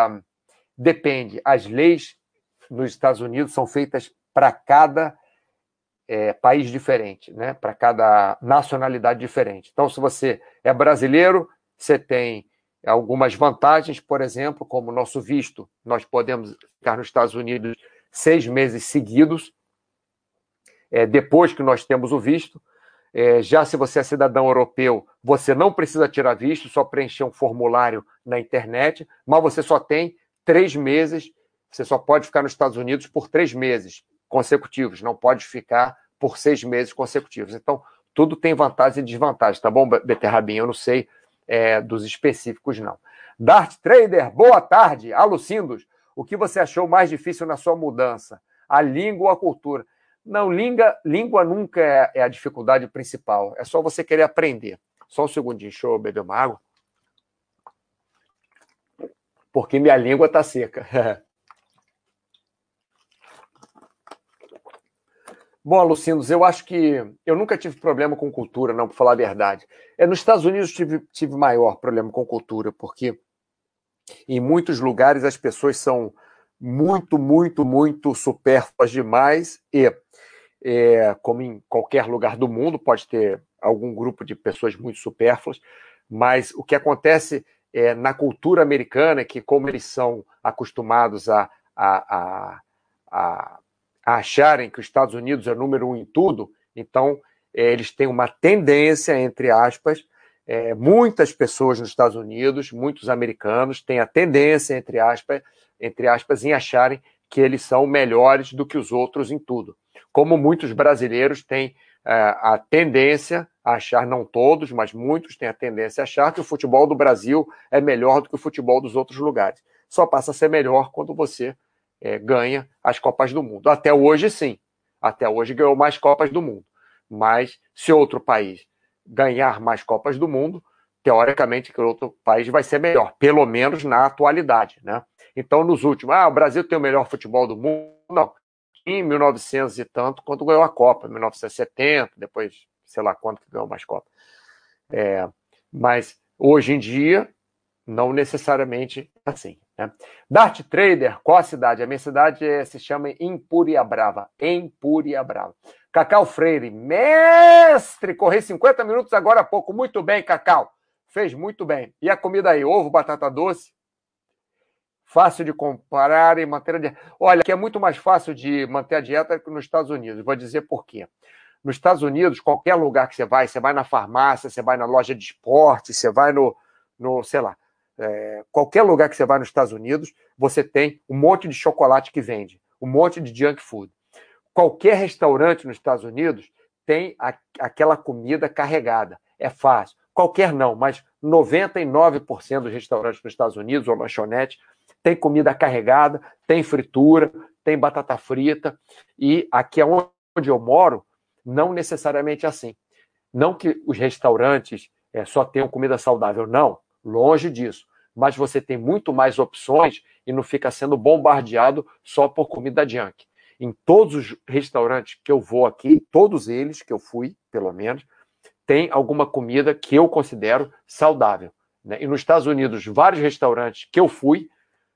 depende. As leis nos Estados Unidos são feitas para cada é, país diferente, né? para cada nacionalidade diferente. Então, se você é brasileiro, você tem algumas vantagens, por exemplo, como o nosso visto, nós podemos ficar nos Estados Unidos seis meses seguidos, é, depois que nós temos o visto. É, já se você é cidadão europeu, você não precisa tirar visto, só preencher um formulário na internet, mas você só tem três meses, você só pode ficar nos Estados Unidos por três meses consecutivos, não pode ficar por seis meses consecutivos. Então, tudo tem vantagens e desvantagens, tá bom, Beterrabinho? Eu não sei é, dos específicos, não. Dart Trader, boa tarde. Alucindos, o que você achou mais difícil na sua mudança? A língua ou a cultura? Não, língua, língua nunca é, é a dificuldade principal. É só você querer aprender. Só um segundinho, eu beber uma água. Porque minha língua está seca. Bom, Alucinos, eu acho que eu nunca tive problema com cultura, não, para falar a verdade. É, nos Estados Unidos tive, tive maior problema com cultura, porque em muitos lugares as pessoas são muito, muito, muito supérfluas demais e, é, como em qualquer lugar do mundo, pode ter algum grupo de pessoas muito supérfluas, mas o que acontece é, na cultura americana é que, como eles são acostumados a, a, a, a acharem que os Estados Unidos é número um em tudo, então é, eles têm uma tendência, entre aspas, é, muitas pessoas nos Estados Unidos, muitos americanos, têm a tendência, entre aspas, entre aspas, em acharem que eles são melhores do que os outros em tudo. Como muitos brasileiros têm é, a tendência a achar, não todos, mas muitos têm a tendência a achar que o futebol do Brasil é melhor do que o futebol dos outros lugares. Só passa a ser melhor quando você é, ganha as Copas do Mundo. Até hoje, sim. Até hoje ganhou mais Copas do Mundo. Mas se outro país ganhar mais Copas do Mundo, teoricamente que outro país vai ser melhor, pelo menos na atualidade, né? Então, nos últimos, ah, o Brasil tem o melhor futebol do mundo. Não. Em 1900 e tanto, quando ganhou a Copa, 1970, depois, sei lá quanto que ganhou mais Copa. É, mas hoje em dia, não necessariamente assim. Né? Dart Trader, qual a cidade? A minha cidade é, se chama Empúria Brava. Empúria Brava. Cacau Freire, mestre, corri 50 minutos agora há pouco. Muito bem, Cacau. Fez muito bem. E a comida aí? Ovo, batata doce? Fácil de comparar e manter a dieta. Olha, que é muito mais fácil de manter a dieta que nos Estados Unidos. Vou dizer por quê. Nos Estados Unidos, qualquer lugar que você vai, você vai na farmácia, você vai na loja de esporte, você vai no, no sei lá, é, qualquer lugar que você vai nos Estados Unidos, você tem um monte de chocolate que vende, um monte de junk food. Qualquer restaurante nos Estados Unidos tem a, aquela comida carregada. É fácil. Qualquer não, mas 99% dos restaurantes nos Estados Unidos, ou lanchonete, tem comida carregada, tem fritura, tem batata frita. E aqui é onde eu moro, não necessariamente assim. Não que os restaurantes é, só tenham comida saudável, não. Longe disso. Mas você tem muito mais opções e não fica sendo bombardeado só por comida junk. Em todos os restaurantes que eu vou aqui, todos eles que eu fui, pelo menos, tem alguma comida que eu considero saudável. Né? E nos Estados Unidos, vários restaurantes que eu fui,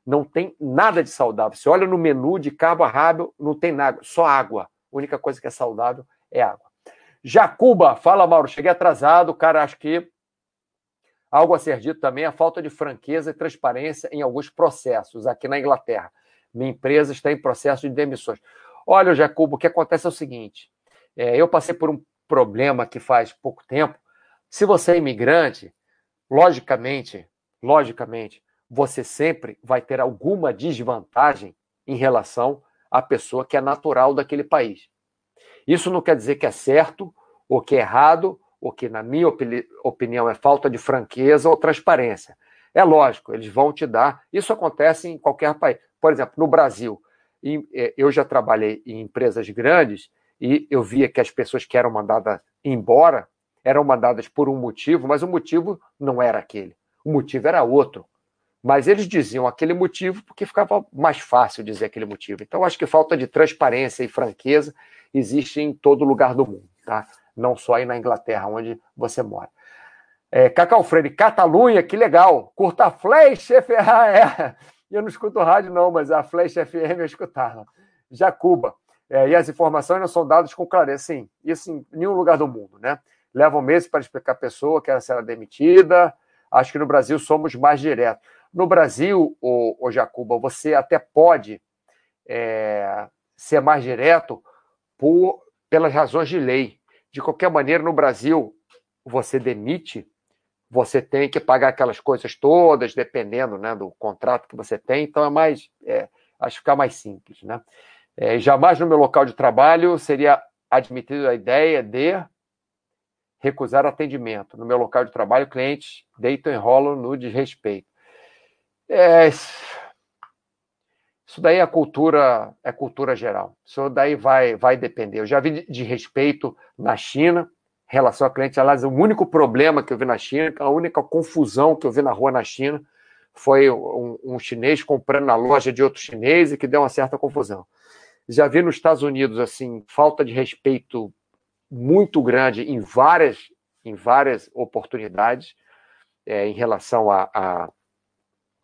não tem nada de saudável. Você olha no menu de cabo a rabo, não tem nada, só água. A única coisa que é saudável é água. Jacuba, fala Mauro, cheguei atrasado, cara, acho que Algo a ser dito também é a falta de franqueza e transparência em alguns processos aqui na Inglaterra. Minha empresa está em processo de demissões. Olha, Jacobo, o que acontece é o seguinte: é, eu passei por um problema que faz pouco tempo. Se você é imigrante, logicamente, logicamente, você sempre vai ter alguma desvantagem em relação à pessoa que é natural daquele país. Isso não quer dizer que é certo ou que é errado o que, na minha opinião, é falta de franqueza ou transparência. É lógico, eles vão te dar. Isso acontece em qualquer país. Por exemplo, no Brasil, é, eu já trabalhei em empresas grandes e eu via que as pessoas que eram mandadas embora eram mandadas por um motivo, mas o motivo não era aquele. O motivo era outro. Mas eles diziam aquele motivo porque ficava mais fácil dizer aquele motivo. Então, acho que falta de transparência e franqueza existe em todo lugar do mundo. Tá? Não só aí na Inglaterra, onde você mora. É, Cacau Freire, Catalunha, que legal. Curta a Flash FM. Ah, é. Eu não escuto rádio, não, mas a Flash FM eu escutava. Jacuba. É, e as informações não são dadas com clareza. Sim, isso em nenhum lugar do mundo, né? Levam meses para explicar a pessoa que ela será demitida. Acho que no Brasil somos mais diretos. No Brasil, o, o Jacuba, você até pode é, ser mais direto por, pelas razões de lei. De qualquer maneira, no Brasil, você demite, você tem que pagar aquelas coisas todas, dependendo né, do contrato que você tem, então é mais, é, acho que fica mais simples. Né? É, jamais no meu local de trabalho seria admitida a ideia de recusar atendimento. No meu local de trabalho, clientes deitam e rolam no desrespeito. É, isso daí é cultura, é cultura geral. Isso daí vai, vai depender. Eu já vi de respeito na China, relação a cliente. Aliás, o único problema que eu vi na China, a única confusão que eu vi na rua na China, foi um, um chinês comprando na loja de outro chinês e que deu uma certa confusão. Já vi nos Estados Unidos assim falta de respeito muito grande em várias em várias oportunidades é, em relação a, a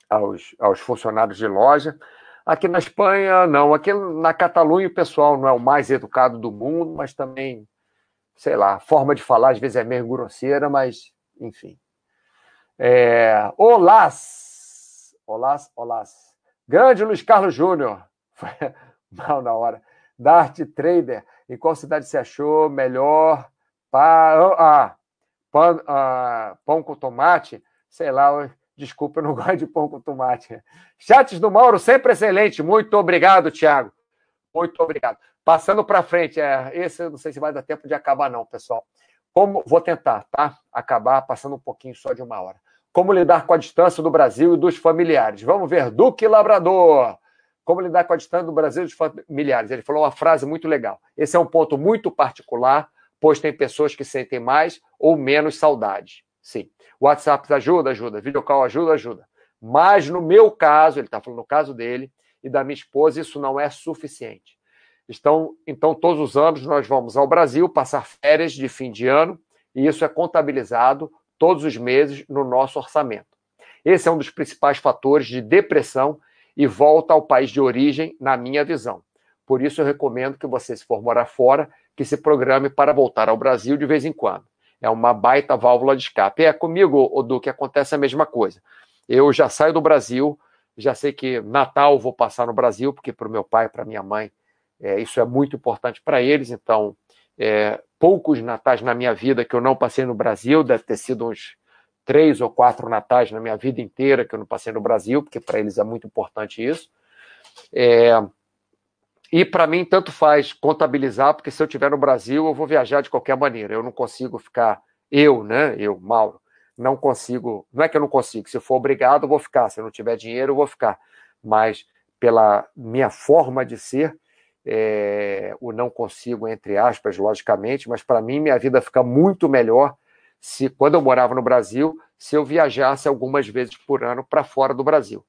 aos, aos funcionários de loja. Aqui na Espanha, não. Aqui na Catalunha, o pessoal não é o mais educado do mundo, mas também, sei lá, a forma de falar às vezes é meio grosseira, mas, enfim. É... Olás, olás. Grande Luiz Carlos Júnior. Mal na hora. Dart Trader. Em qual cidade você achou melhor? Pa... Ah, ah, pão com tomate? Sei lá, Desculpa, eu não gosto de pão com tomate. Chats do Mauro, sempre excelente. Muito obrigado, Thiago. Muito obrigado. Passando para frente, é, esse eu não sei se vai dar tempo de acabar, não, pessoal. Como vou tentar, tá? Acabar passando um pouquinho só de uma hora. Como lidar com a distância do Brasil e dos familiares? Vamos ver, Duque Labrador. Como lidar com a distância do Brasil e dos familiares? Ele falou uma frase muito legal. Esse é um ponto muito particular, pois tem pessoas que sentem mais ou menos saudade. Sim. WhatsApp ajuda, ajuda. Videocall ajuda, ajuda. Mas no meu caso, ele está falando no caso dele e da minha esposa, isso não é suficiente. Então, todos os anos nós vamos ao Brasil passar férias de fim de ano e isso é contabilizado todos os meses no nosso orçamento. Esse é um dos principais fatores de depressão e volta ao país de origem, na minha visão. Por isso, eu recomendo que você, se for morar fora, que se programe para voltar ao Brasil de vez em quando é uma baita válvula de escape. É comigo, Odu, que acontece a mesma coisa. Eu já saio do Brasil, já sei que Natal vou passar no Brasil, porque para o meu pai, para minha mãe, é, isso é muito importante para eles. Então, é, poucos natais na minha vida que eu não passei no Brasil, deve ter sido uns três ou quatro natais na minha vida inteira que eu não passei no Brasil, porque para eles é muito importante isso. É, e para mim, tanto faz contabilizar, porque se eu estiver no Brasil, eu vou viajar de qualquer maneira. Eu não consigo ficar, eu, né? Eu, Mauro, não consigo. Não é que eu não consigo, se eu for obrigado, eu vou ficar. Se eu não tiver dinheiro, eu vou ficar. Mas pela minha forma de ser, é, o não consigo, entre aspas, logicamente, mas para mim, minha vida fica muito melhor se, quando eu morava no Brasil, se eu viajasse algumas vezes por ano para fora do Brasil.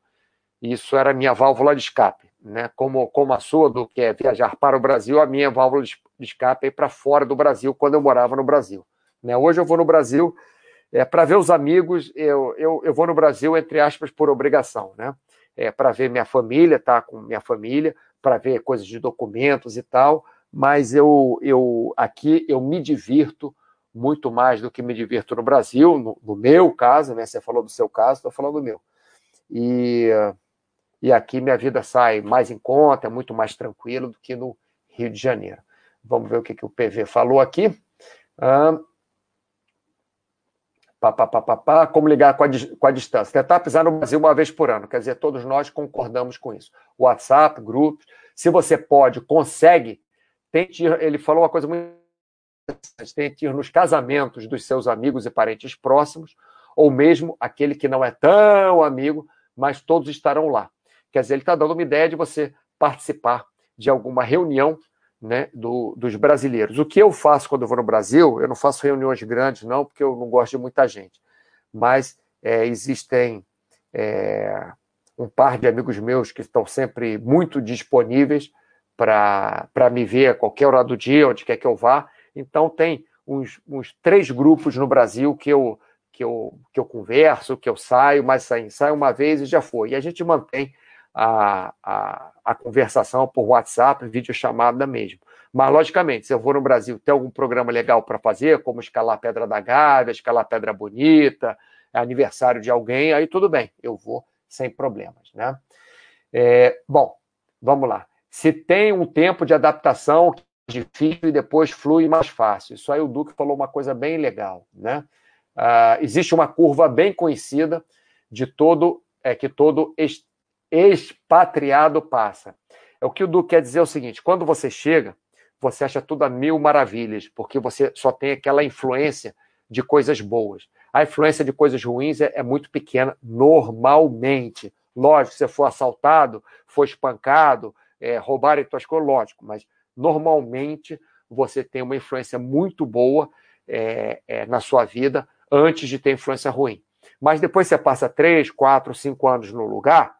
Isso era minha válvula de escape né, como, como a sua, do que é viajar para o Brasil, a minha válvula de escape é para fora do Brasil, quando eu morava no Brasil. Né? Hoje eu vou no Brasil é, para ver os amigos, eu, eu, eu vou no Brasil, entre aspas, por obrigação, né? É, para ver minha família, tá com minha família, para ver coisas de documentos e tal, mas eu, eu aqui eu me divirto muito mais do que me divirto no Brasil, no, no meu caso, né? Você falou do seu caso, estou falando do meu. E e aqui minha vida sai mais em conta, é muito mais tranquilo do que no Rio de Janeiro. Vamos ver o que, que o PV falou aqui. Ah, pá, pá, pá, pá, pá, como ligar com a, com a distância? Tentar pisar no Brasil uma vez por ano, quer dizer, todos nós concordamos com isso. WhatsApp, grupos, se você pode, consegue, tente ir, ele falou uma coisa muito interessante, tente ir nos casamentos dos seus amigos e parentes próximos, ou mesmo aquele que não é tão amigo, mas todos estarão lá. Quer dizer, ele está dando uma ideia de você participar de alguma reunião né, do, dos brasileiros. O que eu faço quando eu vou no Brasil, eu não faço reuniões grandes, não, porque eu não gosto de muita gente. Mas é, existem é, um par de amigos meus que estão sempre muito disponíveis para me ver a qualquer hora do dia, onde quer que eu vá. Então, tem uns, uns três grupos no Brasil que eu, que, eu, que eu converso, que eu saio, mas assim, saio uma vez e já foi. E a gente mantém a, a, a conversação por WhatsApp, videochamada mesmo. Mas, logicamente, se eu vou no Brasil tem algum programa legal para fazer, como escalar Pedra da Gávea, escalar Pedra Bonita, é aniversário de alguém, aí tudo bem, eu vou sem problemas. Né? É, bom, vamos lá. Se tem um tempo de adaptação difícil e depois flui mais fácil. Isso aí o Duque falou uma coisa bem legal. Né? Ah, existe uma curva bem conhecida de todo é que todo expatriado passa. É o que o Du quer dizer é o seguinte: quando você chega, você acha tudo a mil maravilhas, porque você só tem aquela influência de coisas boas. A influência de coisas ruins é, é muito pequena, normalmente. Lógico, se você for assaltado, for espancado, é, roubarem tuas coisas, lógico, mas normalmente você tem uma influência muito boa é, é, na sua vida antes de ter influência ruim. Mas depois você passa três, quatro, cinco anos no lugar,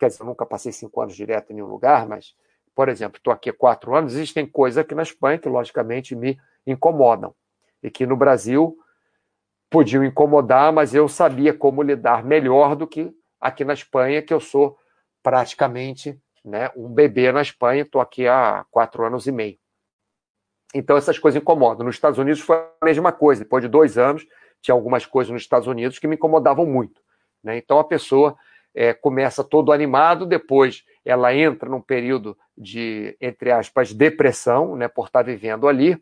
quer dizer, eu nunca passei cinco anos direto em nenhum lugar, mas, por exemplo, estou aqui há quatro anos, existem coisas aqui na Espanha que, logicamente, me incomodam. E que no Brasil podiam incomodar, mas eu sabia como lidar melhor do que aqui na Espanha, que eu sou praticamente né, um bebê na Espanha, estou aqui há quatro anos e meio. Então essas coisas incomodam. Nos Estados Unidos foi a mesma coisa. Depois de dois anos, tinha algumas coisas nos Estados Unidos que me incomodavam muito. Né? Então a pessoa é, começa todo animado, depois ela entra num período de, entre aspas, depressão, né, por estar vivendo ali,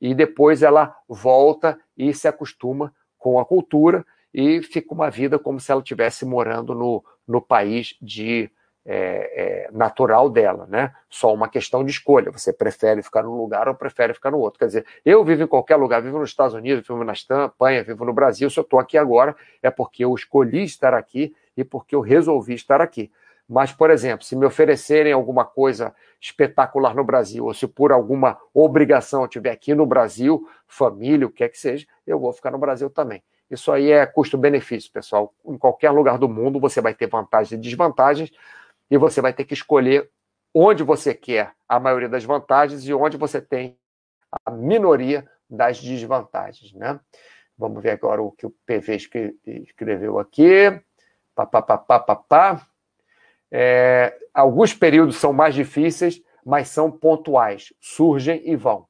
e depois ela volta e se acostuma com a cultura e fica uma vida como se ela estivesse morando no, no país de é, é, natural dela, né? Só uma questão de escolha. Você prefere ficar num lugar ou prefere ficar no outro. Quer dizer, eu vivo em qualquer lugar, vivo nos Estados Unidos, vivo na Espanha, vivo no Brasil. Se eu estou aqui agora, é porque eu escolhi estar aqui e porque eu resolvi estar aqui. Mas, por exemplo, se me oferecerem alguma coisa espetacular no Brasil, ou se por alguma obrigação eu estiver aqui no Brasil, família, o que é que seja, eu vou ficar no Brasil também. Isso aí é custo-benefício, pessoal. Em qualquer lugar do mundo você vai ter vantagens e desvantagens, e você vai ter que escolher onde você quer a maioria das vantagens e onde você tem a minoria das desvantagens, né? Vamos ver agora o que o PV escreveu aqui. Pá, pá, pá, pá, pá, pá. É, alguns períodos são mais difíceis, mas são pontuais, surgem e vão.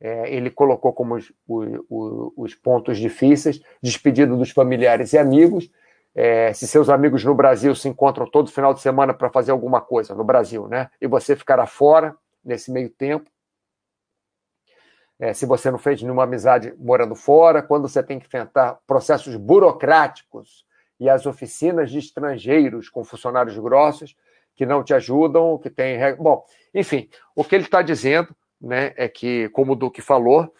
É, ele colocou como os, os, os, pontos difíceis, despedida dos familiares e amigos. É, se seus amigos no Brasil se encontram todo final de semana para fazer alguma coisa no Brasil, né? E você ficará fora nesse meio tempo. É, se você não fez nenhuma amizade morando fora, quando você tem que enfrentar processos burocráticos e as oficinas de estrangeiros com funcionários grossos que não te ajudam, que tem. Bom, enfim, o que ele está dizendo né, é que, como o Duque falou,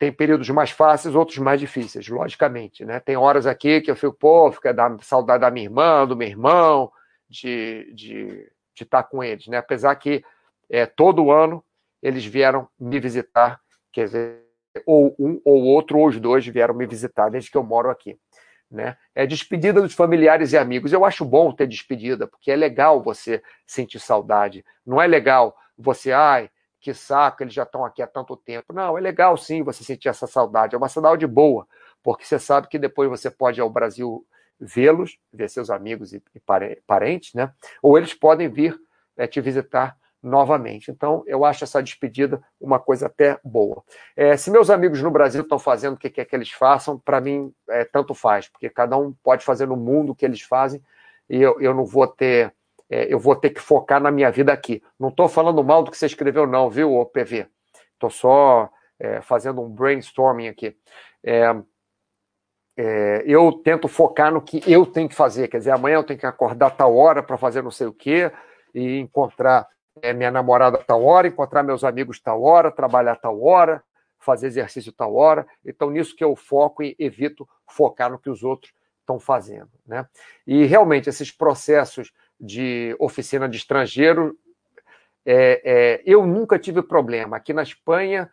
tem períodos mais fáceis, outros mais difíceis, logicamente. Né? Tem horas aqui que eu fico, pô, fica da saudade da minha irmã, do meu irmão, de, de, de estar com eles. Né? Apesar que é, todo ano eles vieram me visitar, quer dizer, ou um ou outro, ou os dois vieram me visitar desde que eu moro aqui. Né? É despedida dos familiares e amigos. Eu acho bom ter despedida, porque é legal você sentir saudade. Não é legal você, ai, que saco, eles já estão aqui há tanto tempo. Não, é legal sim você sentir essa saudade. É uma saudade boa, porque você sabe que depois você pode ir ao Brasil vê-los, ver seus amigos e, parentes, né? Ou eles podem vir é, te visitar novamente. Então, eu acho essa despedida uma coisa até boa. É, se meus amigos no Brasil estão fazendo o que quer que eles façam, para mim, é, tanto faz, porque cada um pode fazer no mundo o que eles fazem e eu, eu não vou ter. É, eu vou ter que focar na minha vida aqui. Não estou falando mal do que você escreveu, não, viu, PV? Estou só é, fazendo um brainstorming aqui. É, é, eu tento focar no que eu tenho que fazer. Quer dizer, amanhã eu tenho que acordar tal hora para fazer não sei o quê e encontrar é, minha namorada tal hora, encontrar meus amigos tal hora, trabalhar tal hora, fazer exercício tal hora. Então, nisso que eu foco e evito focar no que os outros estão fazendo. Né? E realmente, esses processos de oficina de estrangeiro, é, é, eu nunca tive problema. Aqui na Espanha,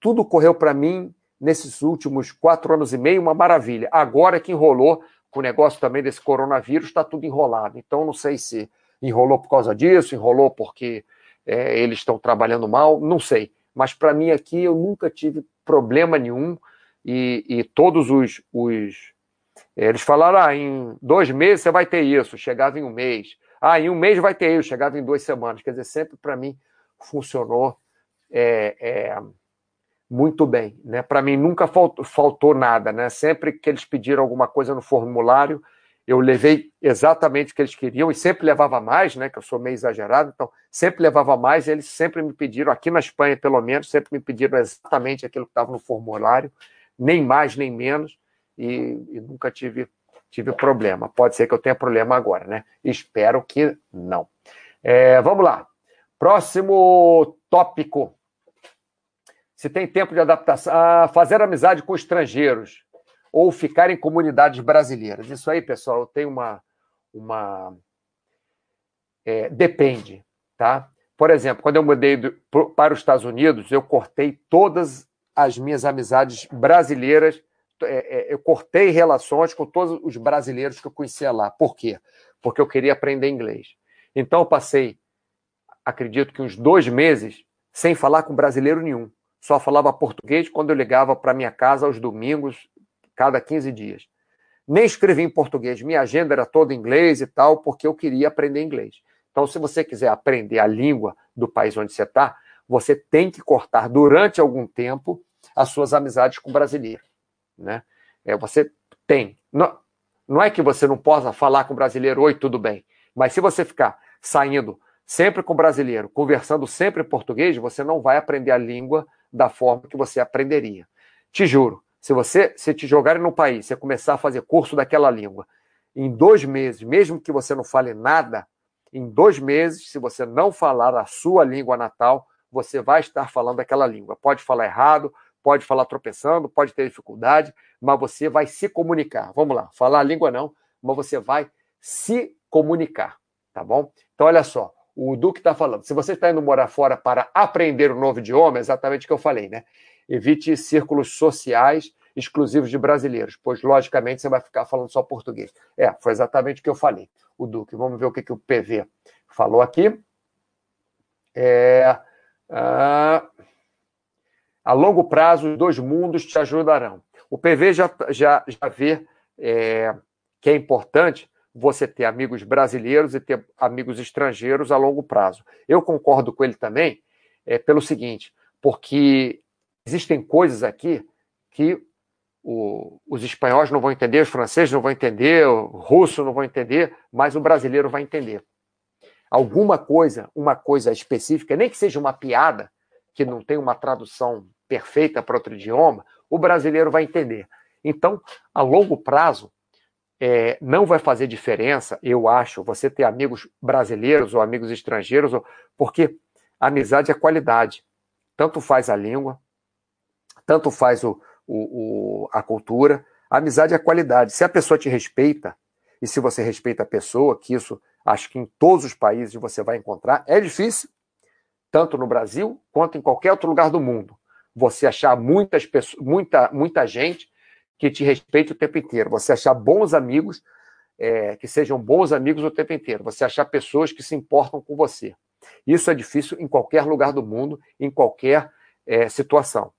tudo correu para mim nesses últimos quatro anos e meio, uma maravilha. Agora que enrolou, com o negócio também desse coronavírus, está tudo enrolado. Então, não sei se enrolou por causa disso, enrolou porque é, eles estão trabalhando mal, não sei. Mas para mim aqui eu nunca tive problema nenhum e, e todos os, os, Eles falaram, ah, em dois meses você vai ter isso, chegava em um mês. Ah, em um mês vai ter isso, chegava em duas semanas. Quer dizer, sempre para mim funcionou é, é, muito bem. Né? Para mim nunca faltou, faltou nada. Né? Sempre que eles pediram alguma coisa no formulário, eu levei exatamente o que eles queriam e sempre levava mais, né? Que eu sou meio exagerado, então sempre levava mais. E eles sempre me pediram, aqui na Espanha pelo menos, sempre me pediram exatamente aquilo que estava no formulário, nem mais nem menos, e, e, nunca tive, tive problema. Pode ser que eu tenha problema agora, né? Espero que não. É, vamos lá. Próximo tópico. Se tem tempo de adaptação. Ah, fazer amizade com estrangeiros ou ficar em comunidades brasileiras. Isso aí, pessoal, tenho uma, uma é, depende, tá? Por exemplo, quando eu mudei do, para os Estados Unidos, eu cortei todas as minhas amizades brasileiras, é, é, eu cortei relações com todos os brasileiros que eu conhecia lá. Por quê? Porque eu queria aprender inglês. Então eu passei, acredito que uns dois meses, sem falar com brasileiro nenhum. Só falava português quando eu ligava para minha casa aos domingos, cada 15 dias. Nem escrevi em português, minha agenda era toda em inglês e tal, porque eu queria aprender inglês. Então, se você quiser aprender a língua do país onde você está, você tem que cortar durante algum tempo as suas amizades com brasileiro. Né? É, você tem. Não, não é que você não possa falar com brasileiro, oi, tudo bem. Mas se você ficar saindo sempre com brasileiro, conversando sempre em português, você não vai aprender a língua da forma que você aprenderia. Te juro, se você se te jogarem no país, você começar a fazer curso daquela língua, em dois meses, mesmo que você não fale nada, em dois meses, se você não falar a sua língua natal, você vai estar falando aquela língua. Pode falar errado, pode falar tropeçando, pode ter dificuldade, mas você vai se comunicar. Vamos lá, falar a língua não, mas você vai se comunicar, tá bom? Então, olha só, o Duque está falando. Se você está indo morar fora para aprender um novo idioma, é exatamente o que eu falei, né? Evite círculos sociais exclusivos de brasileiros, pois, logicamente, você vai ficar falando só português. É, foi exatamente o que eu falei o Duque. Vamos ver o que, que o PV falou aqui. É, ah, a longo prazo, os dois mundos te ajudarão. O PV já, já, já vê é, que é importante você ter amigos brasileiros e ter amigos estrangeiros a longo prazo. Eu concordo com ele também é, pelo seguinte, porque existem coisas aqui que o, os espanhóis não vão entender, os franceses não vão entender, o russo não vão entender, mas o brasileiro vai entender. Alguma coisa, uma coisa específica, nem que seja uma piada, que não tem uma tradução perfeita para outro idioma, o brasileiro vai entender. Então, a longo prazo, é, não vai fazer diferença, eu acho, você ter amigos brasileiros ou amigos estrangeiros, porque amizade é qualidade. Tanto faz a língua, tanto faz o, o, o, a cultura. Amizade é qualidade. Se a pessoa te respeita, e se você respeita a pessoa, que isso acho que em todos os países você vai encontrar, é difícil, tanto no Brasil quanto em qualquer outro lugar do mundo, você achar muitas pessoas, muita, muita gente que te respeite o tempo inteiro, você achar bons amigos, é, que sejam bons amigos o tempo inteiro, você achar pessoas que se importam com você. Isso é difícil em qualquer lugar do mundo, em qualquer é, situação.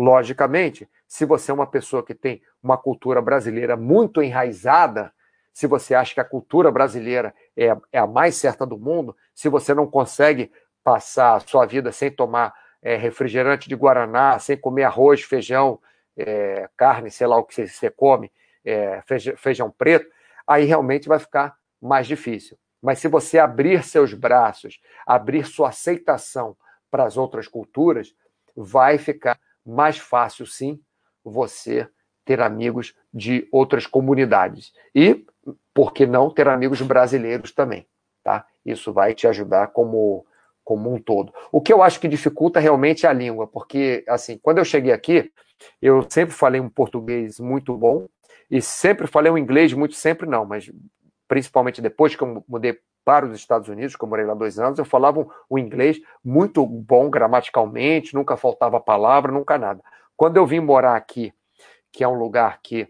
Logicamente, se você é uma pessoa que tem uma cultura brasileira muito enraizada, se você acha que a cultura brasileira é, é a mais certa do mundo, se você não consegue passar a sua vida sem tomar é, refrigerante de Guaraná, sem comer arroz, feijão, é, carne, sei lá o que você come, é, feijão, feijão preto, aí realmente vai ficar mais difícil. Mas se você abrir seus braços, abrir sua aceitação para as outras culturas, vai ficar mais fácil, sim, você ter amigos de outras comunidades. E, por que não, ter amigos brasileiros também, tá? Isso vai te ajudar como, como um todo. O que eu acho que dificulta realmente é a língua, porque, assim, quando eu cheguei aqui, eu sempre falei um português muito bom e sempre falei um inglês muito, sempre não, mas principalmente depois que eu mudei para os Estados Unidos, que eu morei lá dois anos, eu falava um, inglês muito bom gramaticalmente, nunca faltava palavra, nunca nada. Quando eu vim morar aqui, que é um lugar que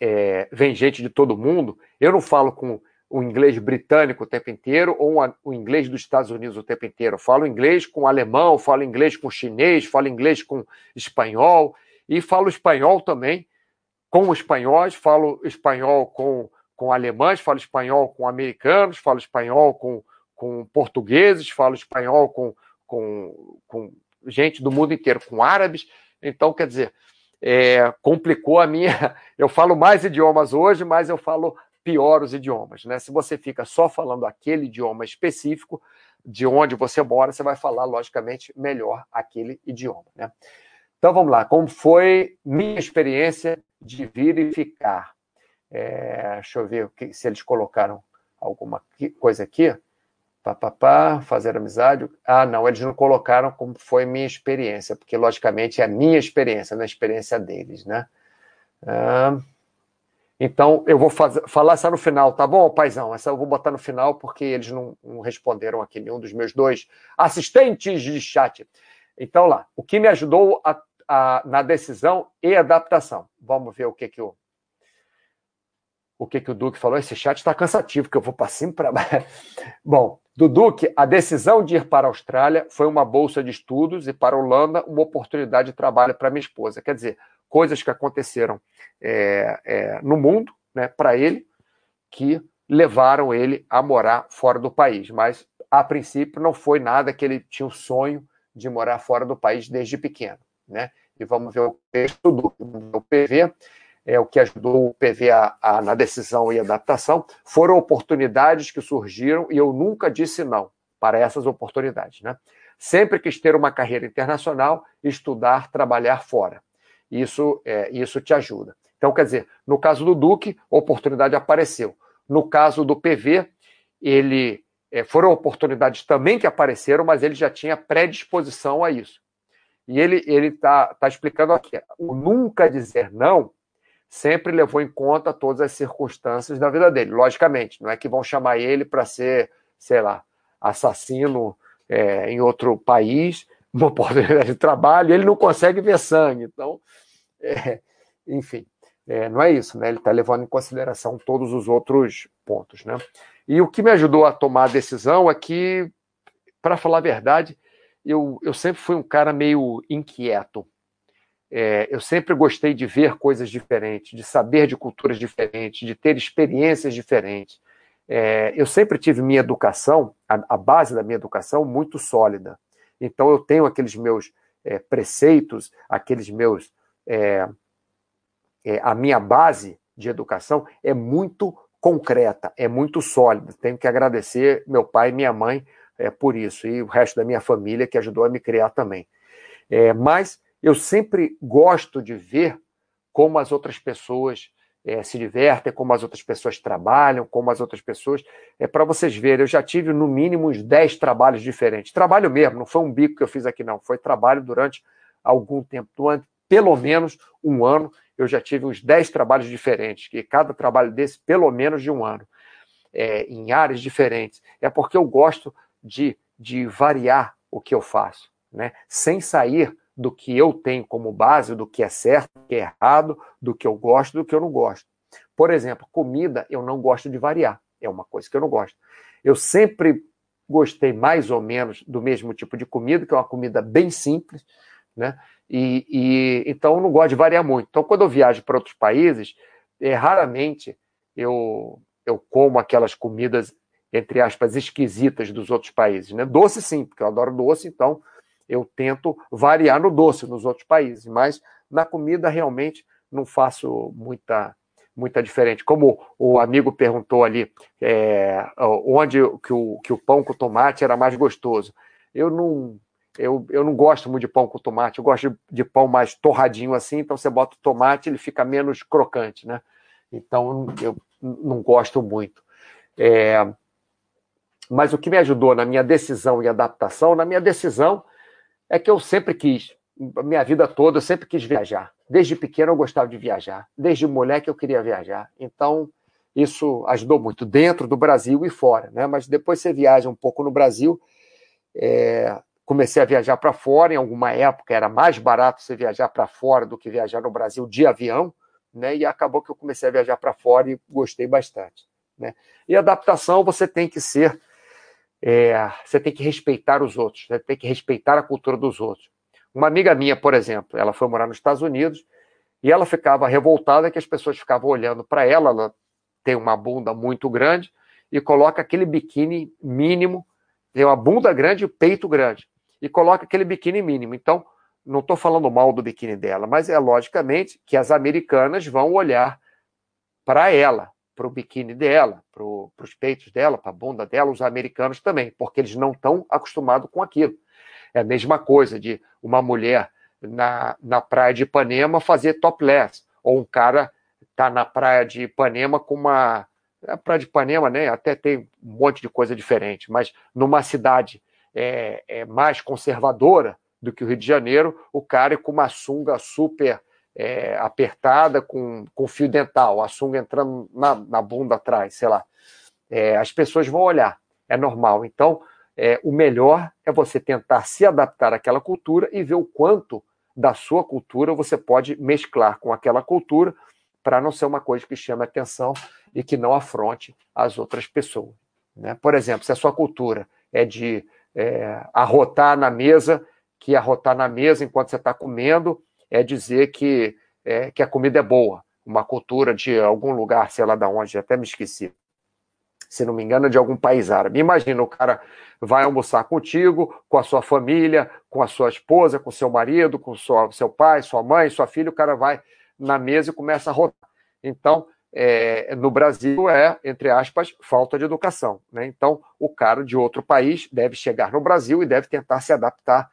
é, vem gente de todo mundo, eu não falo com o inglês britânico o tempo inteiro ou o inglês dos Estados Unidos o tempo inteiro. Eu falo inglês com alemão, falo inglês com chinês, falo inglês com espanhol e falo espanhol também com espanhóis, falo espanhol com com alemães, falo espanhol com americanos, falo espanhol com, com portugueses, falo espanhol com, com, com gente do mundo inteiro, com árabes. Então, quer dizer, é, complicou a minha. Eu falo mais idiomas hoje, mas eu falo pior os idiomas. Né? Se você fica só falando aquele idioma específico de onde você mora, você vai falar, logicamente, melhor aquele idioma. Né? Então vamos lá, como foi minha experiência de vir e ficar? É, deixa eu ver se eles colocaram alguma coisa aqui. Pá, pá, pá, fazer amizade. Ah, não, eles não colocaram como foi minha experiência, porque, logicamente, é a minha experiência, não é a experiência deles, né? Ah, Então, eu vou falar essa no final, tá bom, paizão? Essa eu vou botar no final porque eles não, não responderam aqui, nenhum dos meus dois assistentes de chat. Então, lá, o que me ajudou a, a, na decisão e adaptação. Vamos ver o que, que o, o que, que o Duque falou. Esse chat está cansativo, que eu vou para cima para baixo. Bom, do Duque, a decisão de ir para a Austrália foi uma bolsa de estudos e para a Holanda uma oportunidade de trabalho para minha esposa. Quer dizer, coisas que aconteceram é, é, no mundo, né, para ele, que levaram ele a morar fora do país. Mas, a princípio, não foi nada que ele tinha o sonho de morar fora do país desde pequeno. Né? E vamos ver o texto do o PV, é, o que ajudou o PV a, na decisão e adaptação, foram oportunidades que surgiram e eu nunca disse não para essas oportunidades. Né? Sempre quis ter uma carreira internacional, estudar, trabalhar fora. Isso, é, isso te ajuda. Então, quer dizer, no caso do Duque, oportunidade apareceu. No caso do PV, ele é, foram oportunidades também que apareceram, mas ele já tinha predisposição a isso. E ele está tá explicando aqui: o nunca dizer não sempre levou em conta todas as circunstâncias da vida dele. Logicamente, não é que vão chamar ele para ser, sei lá, assassino é, em outro país, uma oportunidade de trabalho, ele não consegue ver sangue. Então, é, enfim, é, não é isso, né? Ele está levando em consideração todos os outros pontos, né? E o que me ajudou a tomar a decisão é que, para falar a verdade, eu, eu sempre fui um cara meio inquieto. É, eu sempre gostei de ver coisas diferentes, de saber de culturas diferentes, de ter experiências diferentes. É, eu sempre tive minha educação, a, a, base da minha educação, muito sólida. Então eu tenho aqueles meus é, preceitos, aqueles meus. É, é, a minha base de educação é muito concreta, é muito sólida. Tenho que agradecer meu pai e minha mãe é, por isso, e o resto da minha família que ajudou a me criar também. Mas eu sempre gosto de ver como as outras pessoas é, se divertem, como as outras pessoas trabalham, como as outras pessoas. É para vocês verem, eu já tive no mínimo uns 10 trabalhos diferentes. Trabalho mesmo, não foi um bico que eu fiz aqui, não. Foi trabalho durante algum tempo, durante pelo menos um ano. Eu já tive uns 10 trabalhos diferentes, e cada trabalho desse, pelo menos de um ano, é, em áreas diferentes. É porque eu gosto de, de variar o que eu faço, né? sem sair do que eu tenho como base, do que é certo, do que é errado, do que eu gosto, do que eu não gosto. Por exemplo, comida eu não gosto de variar. É uma coisa que eu não gosto. Eu sempre gostei mais ou menos do mesmo tipo de comida, que é uma comida bem simples, né? E, e então eu não gosto de variar muito. Então, quando eu viajo para outros países, é, raramente eu, eu como aquelas comidas, entre aspas, esquisitas dos outros países. Né? Doce sim, porque eu adoro doce, então eu tento variar no doce nos outros países, mas na comida realmente não faço muita muita diferente. Como o amigo perguntou ali, é, onde que o, que o pão com tomate era mais gostoso. Eu não, eu, eu não gosto muito de pão com tomate, eu gosto de, de pão mais torradinho assim, então você bota o tomate, ele fica menos crocante, né? Então eu não gosto muito. É, mas o que me ajudou na minha decisão e adaptação, na minha decisão, é que eu sempre quis, minha vida toda, eu sempre quis viajar. Desde pequeno eu gostava de viajar. Desde moleque eu queria viajar. Então, isso ajudou muito, dentro do Brasil e fora. Né? Mas depois você viaja um pouco no Brasil. É... comecei a viajar para fora, em alguma época era mais barato você viajar para fora do que viajar no Brasil de avião. Né? E acabou que eu comecei a viajar para fora e gostei bastante. Né? E adaptação você tem que ser é, você tem que respeitar os outros, você tem que respeitar a cultura dos outros. Uma amiga minha, por exemplo, ela foi morar nos Estados Unidos e ela ficava revoltada que as pessoas ficavam olhando para ela, ela tem uma bunda muito grande e coloca aquele biquíni mínimo, tem uma bunda grande e peito grande, e coloca aquele biquíni mínimo. Então, não estou falando mal do biquíni dela, mas é logicamente que as americanas vão olhar para ela, para o biquíni dela, para os peitos dela, para a bunda dela, os americanos também, porque eles não estão acostumados com aquilo. É a mesma coisa de uma mulher na, na praia de Ipanema fazer topless, ou um cara tá na praia de Ipanema com uma. A praia de Ipanema, né? Até tem um monte de coisa diferente, mas numa cidade é, é mais conservadora do que o Rio de Janeiro, o cara é com uma sunga super é, apertada com, com fio dental, a sunga entrando na, na bunda atrás, sei lá. É, as pessoas vão olhar, é normal. Então, é, o melhor é você tentar se adaptar àquela cultura e ver o quanto da sua cultura você pode mesclar com aquela cultura para não ser uma coisa que chame atenção e que não afronte as outras pessoas. Né? Por exemplo, se a sua cultura é de é, arrotar na mesa, que arrotar na mesa enquanto você está comendo é dizer que, é, que a comida é boa. Uma cultura de algum lugar, sei lá de onde, até me esqueci. Se não me engano, de algum país árabe. Imagina, o cara vai almoçar contigo, com a sua família, com a sua esposa, com seu marido, com sua, seu pai, sua mãe, sua filha, o cara vai na mesa e começa a rotar. Então, é, no Brasil é, entre aspas, falta de educação. Né? Então, o cara de outro país deve chegar no Brasil e deve tentar se adaptar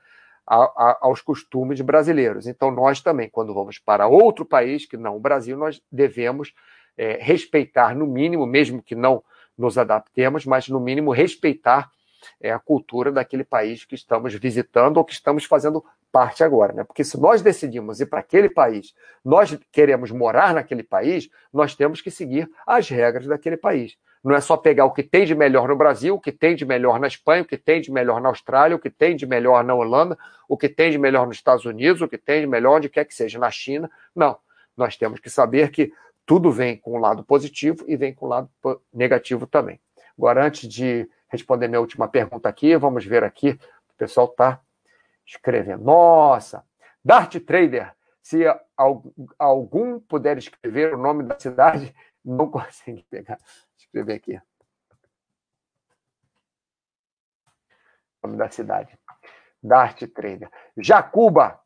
a, a, aos costumes brasileiros. Então, nós também, quando vamos para outro país, que não o Brasil, nós devemos é, respeitar, no mínimo, mesmo que não nos adaptemos, mas no mínimo respeitar é, a cultura daquele país que estamos visitando ou que estamos fazendo parte agora, né? Porque se nós decidimos ir para aquele país, nós queremos morar naquele país, nós temos que seguir as regras daquele país. Não é só pegar o que tem de melhor no Brasil, o que tem de melhor na Espanha, o que tem de melhor na Austrália, o que tem de melhor na Holanda, o que tem de melhor nos Estados Unidos, o que tem de melhor onde quer que seja, na China. Não. Nós temos que saber que tudo vem com o lado positivo e vem com o lado negativo também. Agora, antes de responder minha última pergunta aqui, vamos ver aqui. O pessoal está escrevendo. Nossa! Dart Trader, se algum puder escrever o nome da cidade, não consegue pegar. Escrever aqui. O nome da cidade. Dart Trader. Jacuba,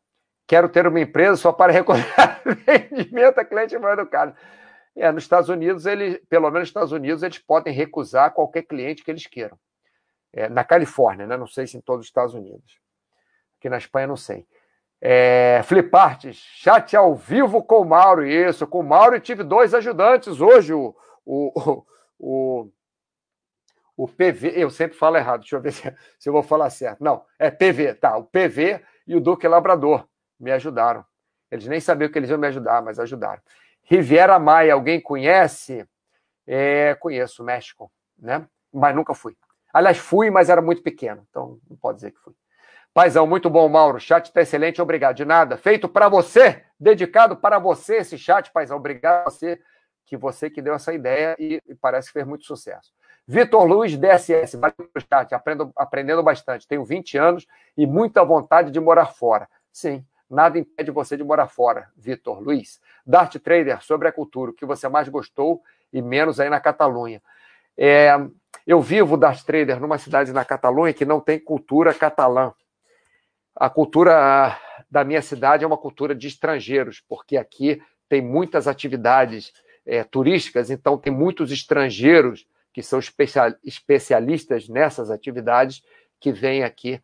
quero ter uma empresa só para recolher vendimento a cliente mal educado. É, nos Estados Unidos, ele, pelo menos nos Estados Unidos, eles podem recusar qualquer cliente que eles queiram. É, na Califórnia, né? não sei se em todos os Estados Unidos. Aqui na Espanha, não sei. É, Flipartes, chat ao vivo com o Mauro. Isso, com o Mauro e tive dois ajudantes hoje. O, o, o, o PV, eu sempre falo errado, deixa eu ver se, se eu vou falar certo. Não, é PV, tá. O PV e o Duque Labrador me ajudaram. Eles nem sabiam que eles iam me ajudar, mas ajudaram. Riviera Maia, alguém conhece? É, conheço, México, né? Mas nunca fui. Aliás, fui, mas era muito pequeno, então não pode dizer que fui. Paizão, muito bom, Mauro. Chat está excelente, obrigado. De nada. Feito para você, dedicado para você esse chat, Paizão. Obrigado a você, que você que deu essa ideia e, e parece que fez muito sucesso. Vitor Luiz, DSS, valeu pelo chat, aprendo, aprendendo bastante. Tenho 20 anos e muita vontade de morar fora. Sim, nada impede você de morar fora, Vitor Luiz. Dart Trader, sobre a cultura, o que você mais gostou e menos aí na Catalunha. É, eu vivo, Dart Trader, numa cidade na Catalunha que não tem cultura catalã. A cultura da minha cidade é uma cultura de estrangeiros, porque aqui tem muitas atividades é, turísticas, então tem muitos estrangeiros que são especialistas nessas atividades que vêm aqui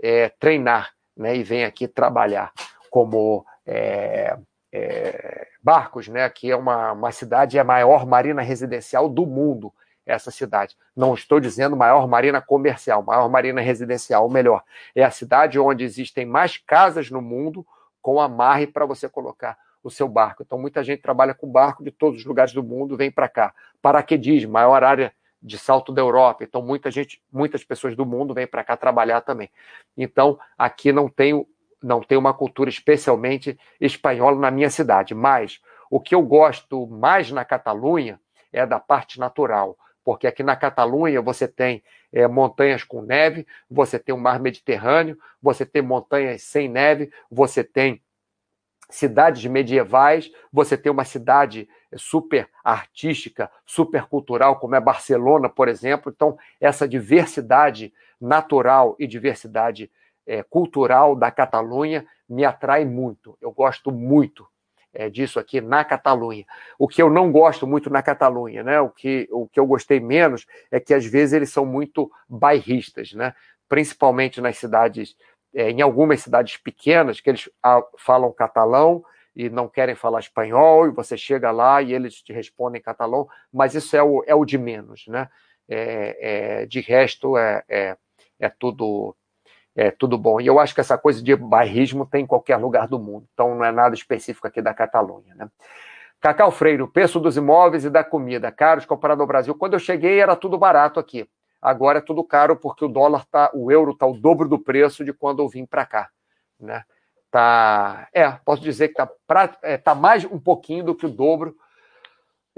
é, treinar né, e vem aqui trabalhar como é, é, Barcos, né, que é uma, uma cidade, é a maior marina residencial do mundo, essa cidade. Não estou dizendo maior marina comercial, maior marina residencial, melhor, é a cidade onde existem mais casas no mundo com amarre para você colocar o seu barco. Então, muita gente trabalha com barco de todos os lugares do mundo, vem para cá. Paraquedismo, maior área de salto da Europa. Então, muita gente, muitas pessoas do mundo vêm para cá trabalhar também. Então, aqui não tem, não tem uma cultura especialmente espanhola na minha cidade. Mas o que eu gosto mais na Catalunha é da parte natural. Porque aqui na Catalunha você tem é, montanhas com neve, você tem o mar Mediterrâneo, você tem montanhas sem neve, você tem cidades medievais, você tem uma cidade super artística, super cultural, como é Barcelona, por exemplo. Então, essa diversidade natural e diversidade é, cultural da Catalunha me atrai muito. Eu gosto muito é, disso aqui na Catalunha. O que eu não gosto muito na Catalunha, né? O que, o que eu gostei menos é que às vezes eles são muito bairristas, né? Principalmente nas cidades é, em algumas cidades pequenas que eles falam catalão e não querem falar espanhol, e você chega lá e eles te respondem em catalão, mas isso é o, é o de menos, né? É, é, de resto, é, é, é tudo é tudo bom. E eu acho que essa coisa de bairrismo tem em qualquer lugar do mundo, então não é nada específico aqui da Catalunha. Né? Cacau Freire, o preço dos imóveis e da comida, caros comparado ao Brasil. Quando eu cheguei era tudo barato aqui. Agora é tudo caro porque o dólar tá, o euro tá o dobro do preço de quando eu vim para cá, né? Tá, é, posso dizer que tá, pra, é, tá mais um pouquinho do que o dobro.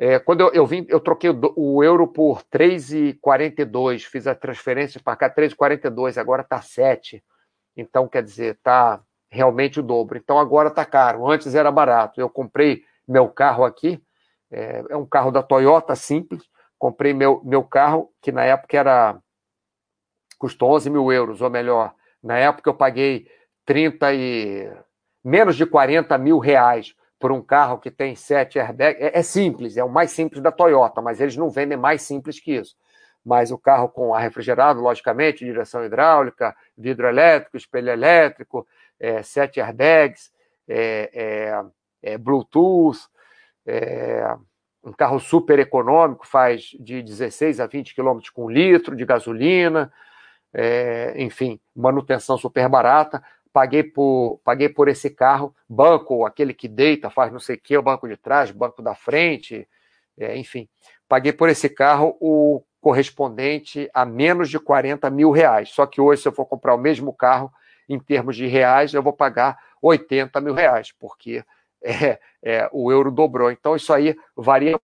É, quando eu, eu, vim, eu troquei o, o euro por 3,42, fiz a transferência para cá 3,42, agora tá 7. Então, quer dizer, tá realmente o dobro. Então agora tá caro. Antes era barato. Eu comprei meu carro aqui, é, é um carro da Toyota simples. Comprei meu, meu carro, que na época era. custou 11 mil euros, ou melhor, na época eu paguei 30 e. menos de 40 mil reais por um carro que tem sete airbags. É, é, simples, é o mais simples da Toyota, mas eles não vendem mais simples que isso. Mas o carro com ar refrigerado, logicamente, direção hidráulica, vidro elétrico, espelho elétrico, é, sete airbags, é, é, é Bluetooth, é, um carro super econômico, faz de 16 a 20 quilômetros com litro de gasolina, enfim, manutenção super barata. Paguei por, paguei por esse carro, banco, aquele que deita, faz não sei o que, o banco de trás, banco da frente, é, enfim. Paguei por esse carro o correspondente a menos de 40 mil reais. Só que hoje, se eu for comprar o mesmo carro, em termos de reais, eu vou pagar 80 mil reais, porque é, é, o euro dobrou. Então, isso aí varia.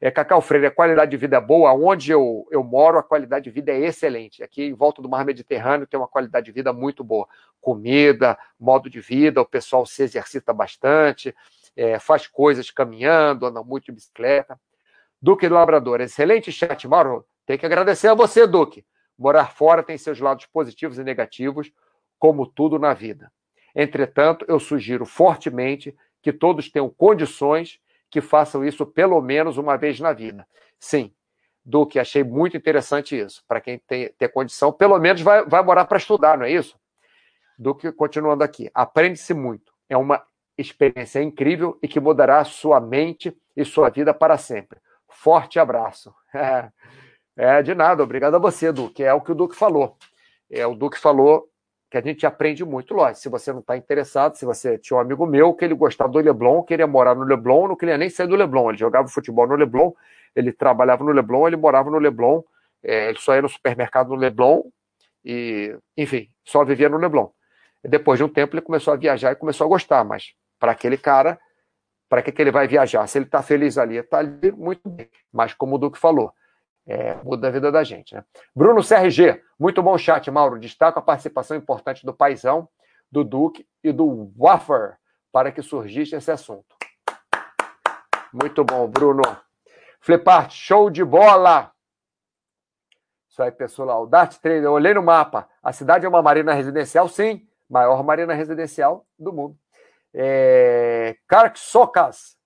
É, Cacau Freire, a qualidade de vida é boa. Onde eu, eu moro, a qualidade de vida é excelente. Aqui em volta do Mar Mediterrâneo tem uma qualidade de vida muito boa. Comida, modo de vida, o pessoal se exercita bastante, é, faz coisas caminhando, anda muito de bicicleta. Duque do Labrador, excelente chat, Mauro. Tem que agradecer a você, Duque. Morar fora tem seus lados positivos e negativos, como tudo na vida. Entretanto, eu sugiro fortemente que todos tenham condições que façam isso pelo menos uma vez na vida. Sim, Duque, achei muito interessante isso. Para quem tem, tem condição, pelo menos vai, vai morar para estudar, não é isso? Duque, continuando aqui, aprende-se muito. É uma experiência incrível e que mudará sua mente e sua vida para sempre. Forte abraço. É, de nada, obrigado a você, Duque. É o que o Duque falou. É, o Duque falou que a gente aprende muito, lógico. Se você não está interessado, se você tinha um amigo meu que ele gostava do Leblon, queria morar no Leblon, não queria nem sair do Leblon. Ele jogava futebol no Leblon, ele trabalhava no Leblon, ele morava no Leblon, é, ele só ia no supermercado no Leblon e, enfim, só vivia no Leblon. E depois de um tempo ele começou a viajar e começou a gostar, mas para aquele cara, para que, que ele vai viajar? Se ele está feliz ali, está ali muito bem. Mas como o Duque falou, é, muda a vida da gente. Né? Bruno CRG, muito bom chat, Mauro. Destaco a participação importante do Paizão, do Duque e do Waffer para que surgisse esse assunto. Muito bom, Bruno. Flipart, show de bola! Isso aí, pessoal. Dart Trader, eu olhei no mapa. A cidade é uma marina residencial? Sim, maior marina residencial do mundo. É... Socas,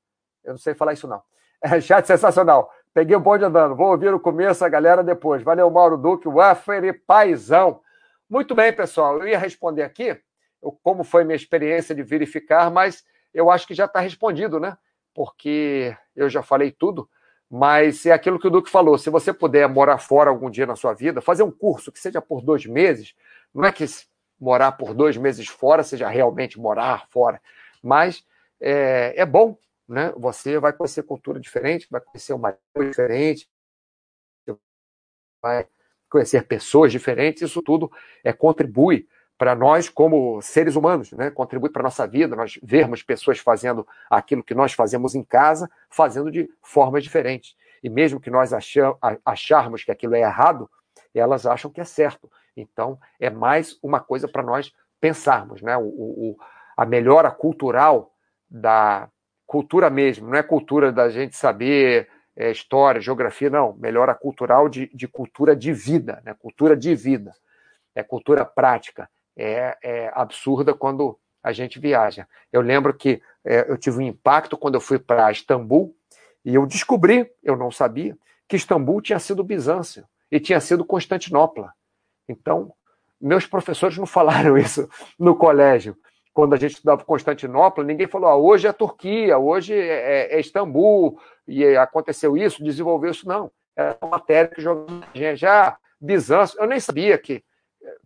eu não sei falar isso não. É, chat sensacional. Peguei o bonde andando. Vou ouvir o começo, a galera depois. Valeu, Mauro Duque, Waffer e Paizão. Muito bem, pessoal. Eu ia responder aqui como foi minha experiência de verificar, mas eu acho que já está respondido, né? Porque eu já falei tudo. Mas é aquilo que o Duque falou: se você puder morar fora algum dia na sua vida, fazer um curso que seja por dois meses, não é que morar por dois meses fora seja realmente morar fora, mas é, é bom né? Você vai conhecer cultura diferente, vai conhecer uma língua diferente, vai conhecer pessoas diferentes. Isso tudo é contribui para nós como seres humanos, né? Contribui para nossa vida, nós vermos pessoas fazendo aquilo que nós fazemos em casa, fazendo de formas diferentes. E mesmo que nós acharmos que aquilo é errado, elas acham que é certo. Então, é mais uma coisa para nós pensarmos, né? O, o, a melhora cultural da, cultura mesmo, não é cultura da gente saber é, história, geografia, não. Melhora cultural de, de cultura de vida, né? cultura de vida. É cultura prática. É, é absurda quando a gente viaja. Eu lembro que é, eu tive um impacto quando eu fui para Istambul e eu descobri, eu não sabia, que Istambul tinha sido Bizâncio e tinha sido Constantinopla. Então, meus professores não falaram isso no colégio quando a gente estudava Constantinopla, ninguém falou, ah, hoje é Turquia, hoje é, é, é Istambul, e aconteceu isso, desenvolveu isso. Não, era uma matéria que jogava já Bizâncio, eu nem sabia que,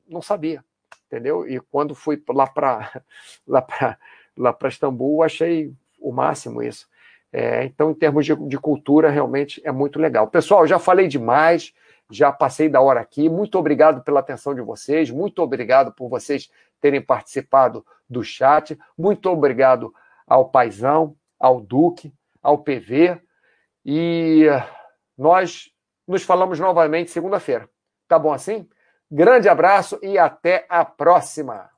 não sabia, entendeu? E quando fui lá para lá para lá para Istambul, achei o máximo isso. É, então, em termos de, de, cultura, realmente é muito legal. Pessoal, já falei demais, já passei da hora aqui. Muito obrigado pela atenção de vocês, muito obrigado por vocês terem participado do chat, muito obrigado ao Paizão, ao Duque, ao PV. E nós nos falamos novamente segunda-feira. Tá bom assim? Grande abraço e até a próxima!